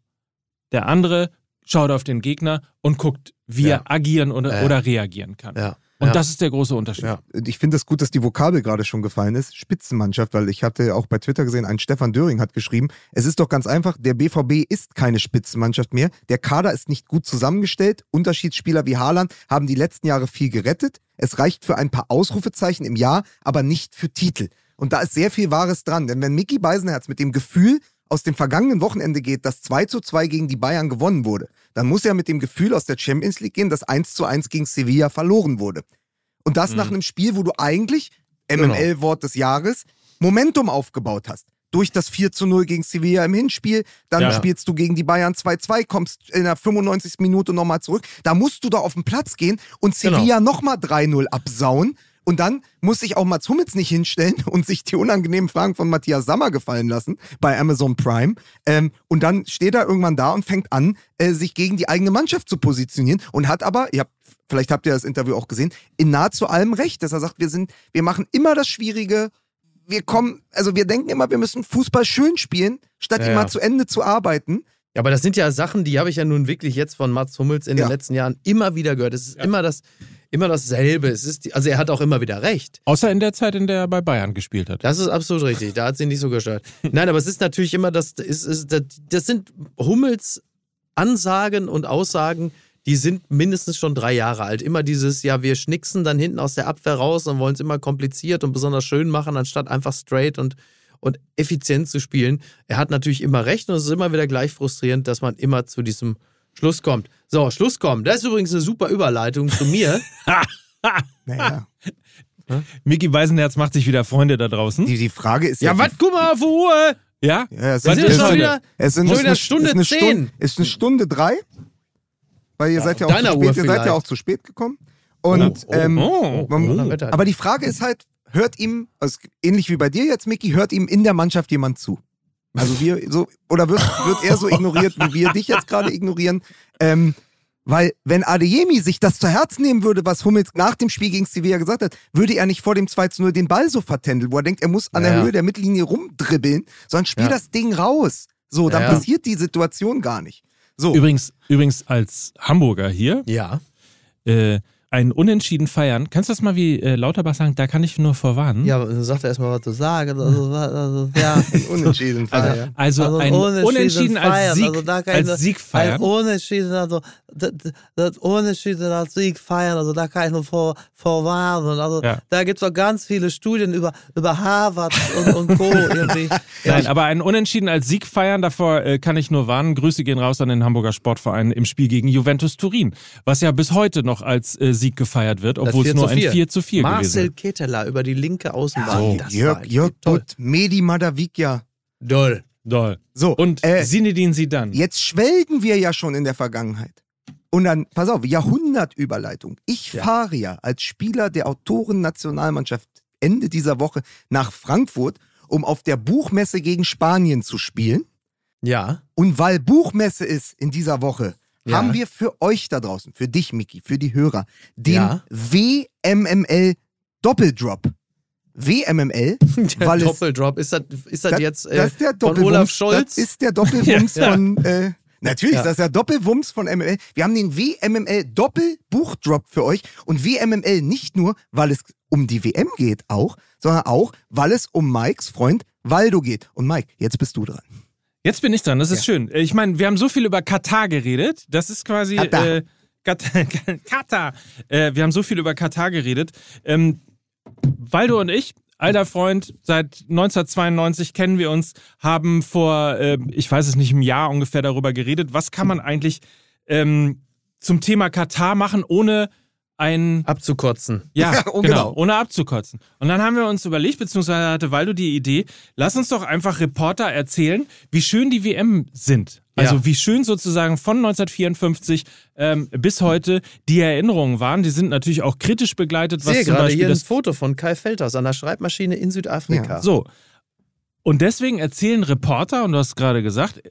der andere schaut auf den Gegner und guckt, wie Ja. er agieren oder, Ja. oder reagieren kann. Ja. Und ja. das ist der große Unterschied. Ja. Ich finde es gut, dass die Vokabel gerade schon gefallen ist. Spitzenmannschaft, weil ich hatte auch bei Twitter gesehen, ein Stefan Döring hat geschrieben, es ist doch ganz einfach, der BVB ist keine Spitzenmannschaft mehr. Der Kader ist nicht gut zusammengestellt. Unterschiedsspieler wie Haaland haben die letzten Jahre viel gerettet. Es reicht für ein paar Ausrufezeichen im Jahr, aber nicht für Titel. Und da ist sehr viel Wahres dran. Denn wenn Mickey Beisenherz mit dem Gefühl aus dem vergangenen Wochenende geht, dass 2 zu 2 gegen die Bayern gewonnen wurde, dann muss er mit dem Gefühl aus der Champions League gehen, dass 1 zu 1 gegen Sevilla verloren wurde. Und das nach einem Spiel, wo du eigentlich, MML-Wort des Jahres, Momentum aufgebaut hast. Durch das 4 zu 0 gegen Sevilla im Hinspiel, dann Ja. spielst du gegen die Bayern 2-2, kommst in der 95. Minute nochmal zurück. Da musst du da auf den Platz gehen und Sevilla nochmal 3-0 absauen. Und dann muss sich auch Mats Hummels nicht hinstellen und sich die unangenehmen Fragen von Matthias Sammer gefallen lassen bei Amazon Prime. Ähm, und dann steht er irgendwann da und fängt an, äh, sich gegen die eigene Mannschaft zu positionieren und hat aber, ihr habt, vielleicht habt ihr das Interview auch gesehen, in nahezu allem recht, dass er sagt, wir sind, wir machen immer das Schwierige, wir kommen, also wir denken immer, wir müssen Fußball schön spielen, statt Ja, ihn ja. mal zu Ende zu arbeiten. Ja, aber das sind ja Sachen, die habe ich ja nun wirklich jetzt von Mats Hummels in Ja. den letzten Jahren immer wieder gehört. Es ist immer das, immer dasselbe. Es ist, die- also er hat auch immer wieder recht. Außer in der Zeit, in der er bei Bayern gespielt hat. Das ist absolut richtig. Da hat sie nicht so gestört. Nein, aber es ist natürlich immer das, ist, ist, das, das sind Hummels Ansagen und Aussagen, die sind mindestens schon drei Jahre alt. Immer dieses, ja, wir schnicksen dann hinten aus der Abwehr raus und wollen es immer kompliziert und besonders schön machen, anstatt einfach straight und, und effizient zu spielen. Er hat natürlich immer recht und es ist immer wieder gleich frustrierend, dass man immer zu diesem Schluss kommt. So, Schluss kommt. Das ist übrigens eine super Überleitung zu mir. Naja. Micky Weisenherz macht sich wieder Freunde da draußen. Die, die Frage ist ja, was? Guck mal auf die Uhr! Ja? Ja, es sind, schon wieder- es sind schon ist wieder eine, Stunde zehn. Stunde, ist eine Stunde drei, weil ihr seid ja auch zu spät, Uhr ihr seid ja auch zu spät gekommen. Und Oh, ähm, Oh. man, Donnerwetter. aber die Frage ist halt, hört ihm, also ähnlich wie bei dir jetzt, Micky, hört ihm in der Mannschaft jemand zu? Also wir so, oder wird, wird er so ignoriert, wie wir dich jetzt gerade ignorieren? Ähm, weil wenn Adeyemi sich das zu Herzen nehmen würde, was Hummels nach dem Spiel gegen Sevilla gesagt hat, würde er nicht vor dem 2 zu 0 den Ball so vertändeln, wo er denkt, er muss an Ja, der ja. Höhe der Mittellinie rumdribbeln, sondern spiel Ja. das Ding raus. So, dann passiert die Situation gar nicht. So, Übrigens, übrigens als Hamburger hier, Ja. äh, ein Unentschieden feiern. Kannst du das mal wie äh, Lauterbach sagen? Da kann ich nur vorwarnen. Ja, dann sagt er erstmal, was zu sagen. Also, also, ja. unentschieden Feier. Also, Also ein Unentschieden Unentschieden als feiern. Sieg, Also da kann ich als Sieg Ein feiern. Unentschieden, also das, das Unentschieden als Sieg feiern, also da kann ich nur vor, vorwarnen. Also Ja. da gibt es doch ganz viele Studien über, über Harvard und, und Co. irgendwie. Ja, Nein, aber ein Unentschieden als Sieg feiern, davor äh, kann ich nur warnen. Grüße gehen raus an den Hamburger Sportverein im Spiel gegen Juventus Turin, was ja bis heute noch als äh, Sieg gefeiert wird, obwohl es 4 nur ein 4. 4 zu 4 gewesen Marcel ist. Ketteler über die linke Außenbahn. das war Jörg, Jörg toll. Butt, Medi Madavikia. Doll. Doll. So, Und äh, Sinedin Sidan. Jetzt schwelgen wir ja schon in der Vergangenheit. Und dann, pass auf, Jahrhundertüberleitung. Ich Ja. fahre ja als Spieler der Autoren-Nationalmannschaft Ende dieser Woche nach Frankfurt, um auf der Buchmesse gegen Spanien zu spielen. Ja. Und weil Buchmesse ist in dieser Woche, Ja. haben wir für euch da draußen, für dich, Miki, für die Hörer, den Ja. WMML Doppeldrop. WMML, weil es Doppeldrop. Ist das, ist das, Das- jetzt äh, das ist der von Olaf Scholz? Das ist der Doppelwumms Ja. von. Äh, natürlich, Ja. das ist der Doppelwumms von MML. Wir haben den WMML Doppelbuchdrop für euch. Und WMML nicht nur, weil es um die WM geht, auch, sondern auch, weil es um Mikes Freund Waldo geht. Und Mike, jetzt bist du dran. Jetzt bin ich dran, das ist schön. Ich meine, wir haben so viel über Katar geredet. Das ist quasi. Katar. Äh, Katar. Katar. Äh, wir haben so viel über Katar geredet. Ähm, Waldo und ich, alter Freund, seit 1992 kennen wir uns, haben vor, äh, ich weiß es nicht, einem Jahr ungefähr darüber geredet, was kann man eigentlich ähm, zum Thema Katar machen, ohne ein Abzukotzen. ja, Ja, genau, genau. ohne abzukotzen. Und dann haben wir uns überlegt, beziehungsweise hatte Waldo die Idee, lass uns doch einfach Reporter erzählen, wie schön die WM sind. Also Ja. wie schön sozusagen von 1954 ähm, bis heute die Erinnerungen waren. Die sind natürlich auch kritisch begleitet, Ich was sehe zum gerade Beispiel hier ein das Foto von Kai Feldhaus an der Schreibmaschine in Südafrika. Ja. so. Und deswegen erzählen Reporter, und du hast gerade gesagt,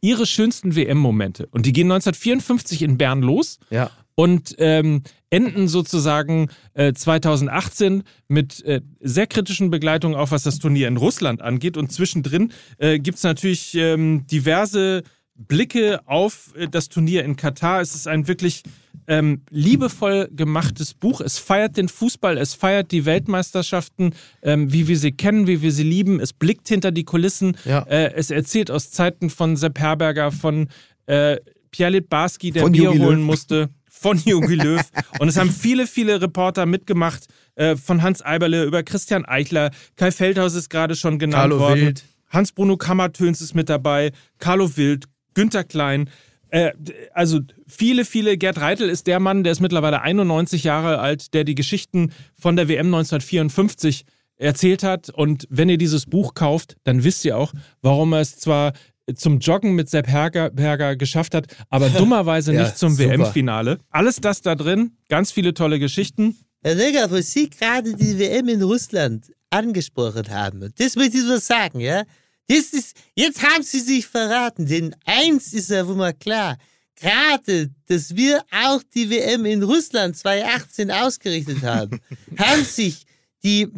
ihre schönsten WM-Momente. Und die gehen 1954 in Bern los Ja. Und ähm, enden sozusagen äh, 2018 mit äh, sehr kritischen Begleitungen, auch was das Turnier in Russland angeht. Und zwischendrin äh, gibt es natürlich ähm, diverse Blicke auf äh, das Turnier in Katar. Es ist ein wirklich ähm, liebevoll gemachtes Buch. Es feiert den Fußball, es feiert die Weltmeisterschaften, ähm, wie wir sie kennen, wie wir sie lieben. Es blickt hinter die Kulissen. Ja. Äh, es erzählt aus Zeiten von Sepp Herberger, von äh, Pierre Litbarski, der Von Bier holen musste, von Jogi Löw. Und es haben viele, viele Reporter mitgemacht, äh, von Hans Eiberle über Christian Eichler. Kai Feldhaus ist gerade schon genannt Carlo worden. Wild. Hans-Bruno Kammertöns ist mit dabei, Carlo Wild, Günter Klein. Äh, also viele, viele. Gerd Reitel ist der Mann, der ist mittlerweile 91 Jahre alt, der die Geschichten von der WM 1954 erzählt hat. Und wenn ihr dieses Buch kauft, dann wisst ihr auch, warum er es zwar zum Joggen mit Sepp Herger, Herger geschafft hat, aber dummerweise Ja, nicht zum. WM-Finale. Alles das da drin, ganz viele tolle Geschichten. Herr Legger, wo Sie gerade die WM in Russland angesprochen haben, das möchte ich so sagen, ja? Das ist, jetzt haben Sie sich verraten, denn eins ist ja wohl mal klar. Gerade, dass wir auch die WM in Russland 2018 ausgerichtet haben, haben sich die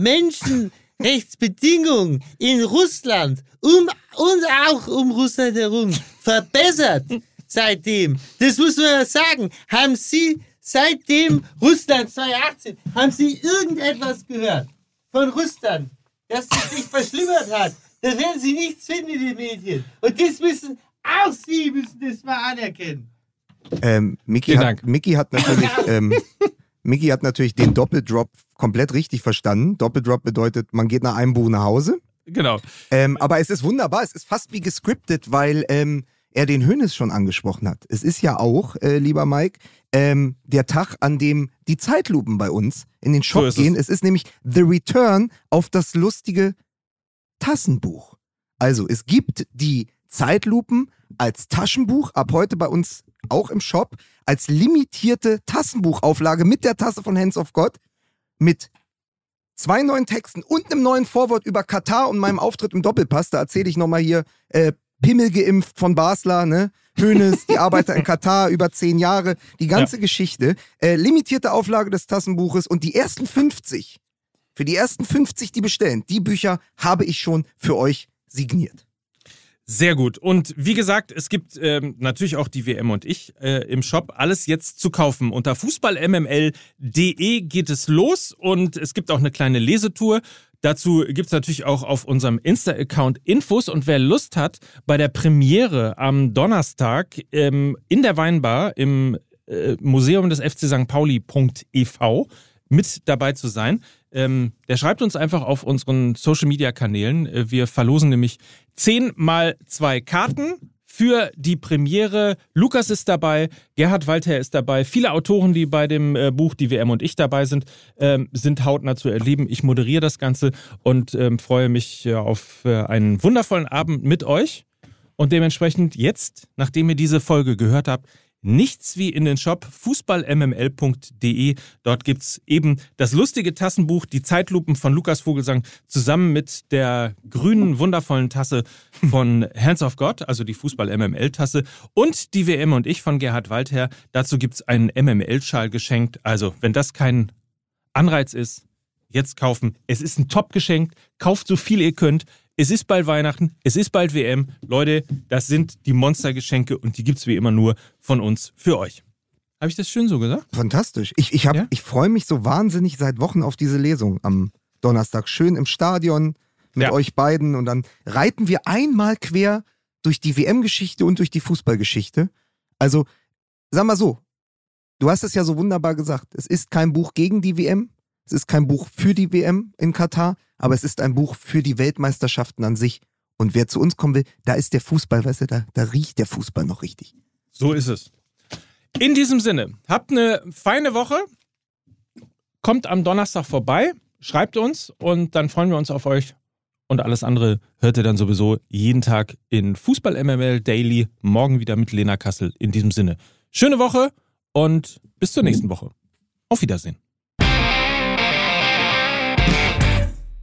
Menschenrechtsbedingungen in Russland um, und auch um Russland herum verbessert seitdem. Das muss man ja sagen. Haben Sie seitdem Russland 2018, haben Sie irgendetwas gehört von Russland, dass es sich verschlimmert hat? Da werden Sie nichts finden in den Medien. Und das müssen, auch Sie müssen das mal anerkennen. Ähm, Vielen hat, Dank. Micky hat natürlich, ähm, Micky hat natürlich den Doppeldrop komplett richtig verstanden. Doppeldrop bedeutet, man geht nach einem Buch nach Hause. Genau. Ähm, aber es ist wunderbar, es ist fast wie gescriptet, weil ähm, er den Hönes schon angesprochen hat. Es ist ja auch, äh, lieber Mike, ähm, der Tag, an dem die Zeitlupen bei uns in den Shop So ist es. gehen. Es. ist nämlich The Return auf das lustige Tassenbuch. Also, es gibt die Zeitlupen als Taschenbuch, ab heute bei uns auch im Shop, als limitierte Tassenbuchauflage mit der Tasse von Hands of God, mit zwei neuen Texten und einem neuen Vorwort über Katar und meinem Auftritt im Doppelpass. Da erzähle ich nochmal hier, äh, Pimmel geimpft von Basler, ne? Hönes, die Arbeiter in Katar über zehn Jahre, die ganze Geschichte. Äh, limitierte Auflage des Tassenbuches und die ersten 50, für die ersten 50, die bestellen, die Bücher habe ich schon für euch signiert. Sehr gut. Und wie gesagt, es gibt ähm, natürlich auch die WM und ich äh, im Shop. Alles jetzt zu kaufen. Unter fußballmml.de geht es los und es gibt auch eine kleine Lesetour. Dazu gibt es natürlich auch auf unserem Insta-Account Infos und wer Lust hat, bei der Premiere am Donnerstag ähm, in der Weinbar im äh, Museum des FC St. Pauli.ev mit dabei zu sein, ähm, der schreibt uns einfach auf unseren Social Media Kanälen. Äh, Wir verlosen nämlich 10 mal zwei Karten für die Premiere. Lukas ist dabei, Gerhard Walter ist dabei, viele Autoren, die bei dem äh, Buch Die WM und ich dabei sind, ähm, sind hautnah zu erleben. Ich moderiere das Ganze und ähm, freue mich äh, auf äh, einen wundervollen Abend mit euch. Und dementsprechend jetzt, nachdem ihr diese Folge gehört habt, nichts wie in den Shop fußballmml.de. Dort gibt's eben das lustige Tassenbuch Die Zeitlupen von Lukas Vogelsang zusammen mit der grünen, wundervollen Tasse von Hands of God, also die Fußball-MML-Tasse und die WM und ich von Gerhard Waldherr. Dazu gibt's einen MML-Schal geschenkt. Also, wenn das kein Anreiz ist, jetzt kaufen. Es ist ein Top-Geschenk. Kauft so viel ihr könnt. Es ist bald Weihnachten, es ist bald WM. Leute, das sind die Monstergeschenke und die gibt's wie immer nur von uns für euch. Habe ich das schön so gesagt? Fantastisch. Ich, ich, hab- Ja? ich freue mich so wahnsinnig seit Wochen auf diese Lesung am Donnerstag. Schön im Stadion mit Ja. euch beiden und dann reiten wir einmal quer durch die WM-Geschichte und durch die Fußballgeschichte. Also, sag mal so, du hast es ja so wunderbar gesagt. Es ist kein Buch gegen die WM, es ist kein Buch für die WM in Katar, aber es ist ein Buch für die Weltmeisterschaften an sich. Und wer zu uns kommen will, da ist der Fußball, weißt du, da, da riecht der Fußball noch richtig. So ist es. In diesem Sinne, habt eine feine Woche. Kommt am Donnerstag vorbei, schreibt uns und dann freuen wir uns auf euch. Und alles andere hört ihr dann sowieso jeden Tag in Fußball MML Daily. Morgen wieder mit Lena Kassel. In diesem Sinne, schöne Woche und bis zur nächsten Woche. Auf Wiedersehen.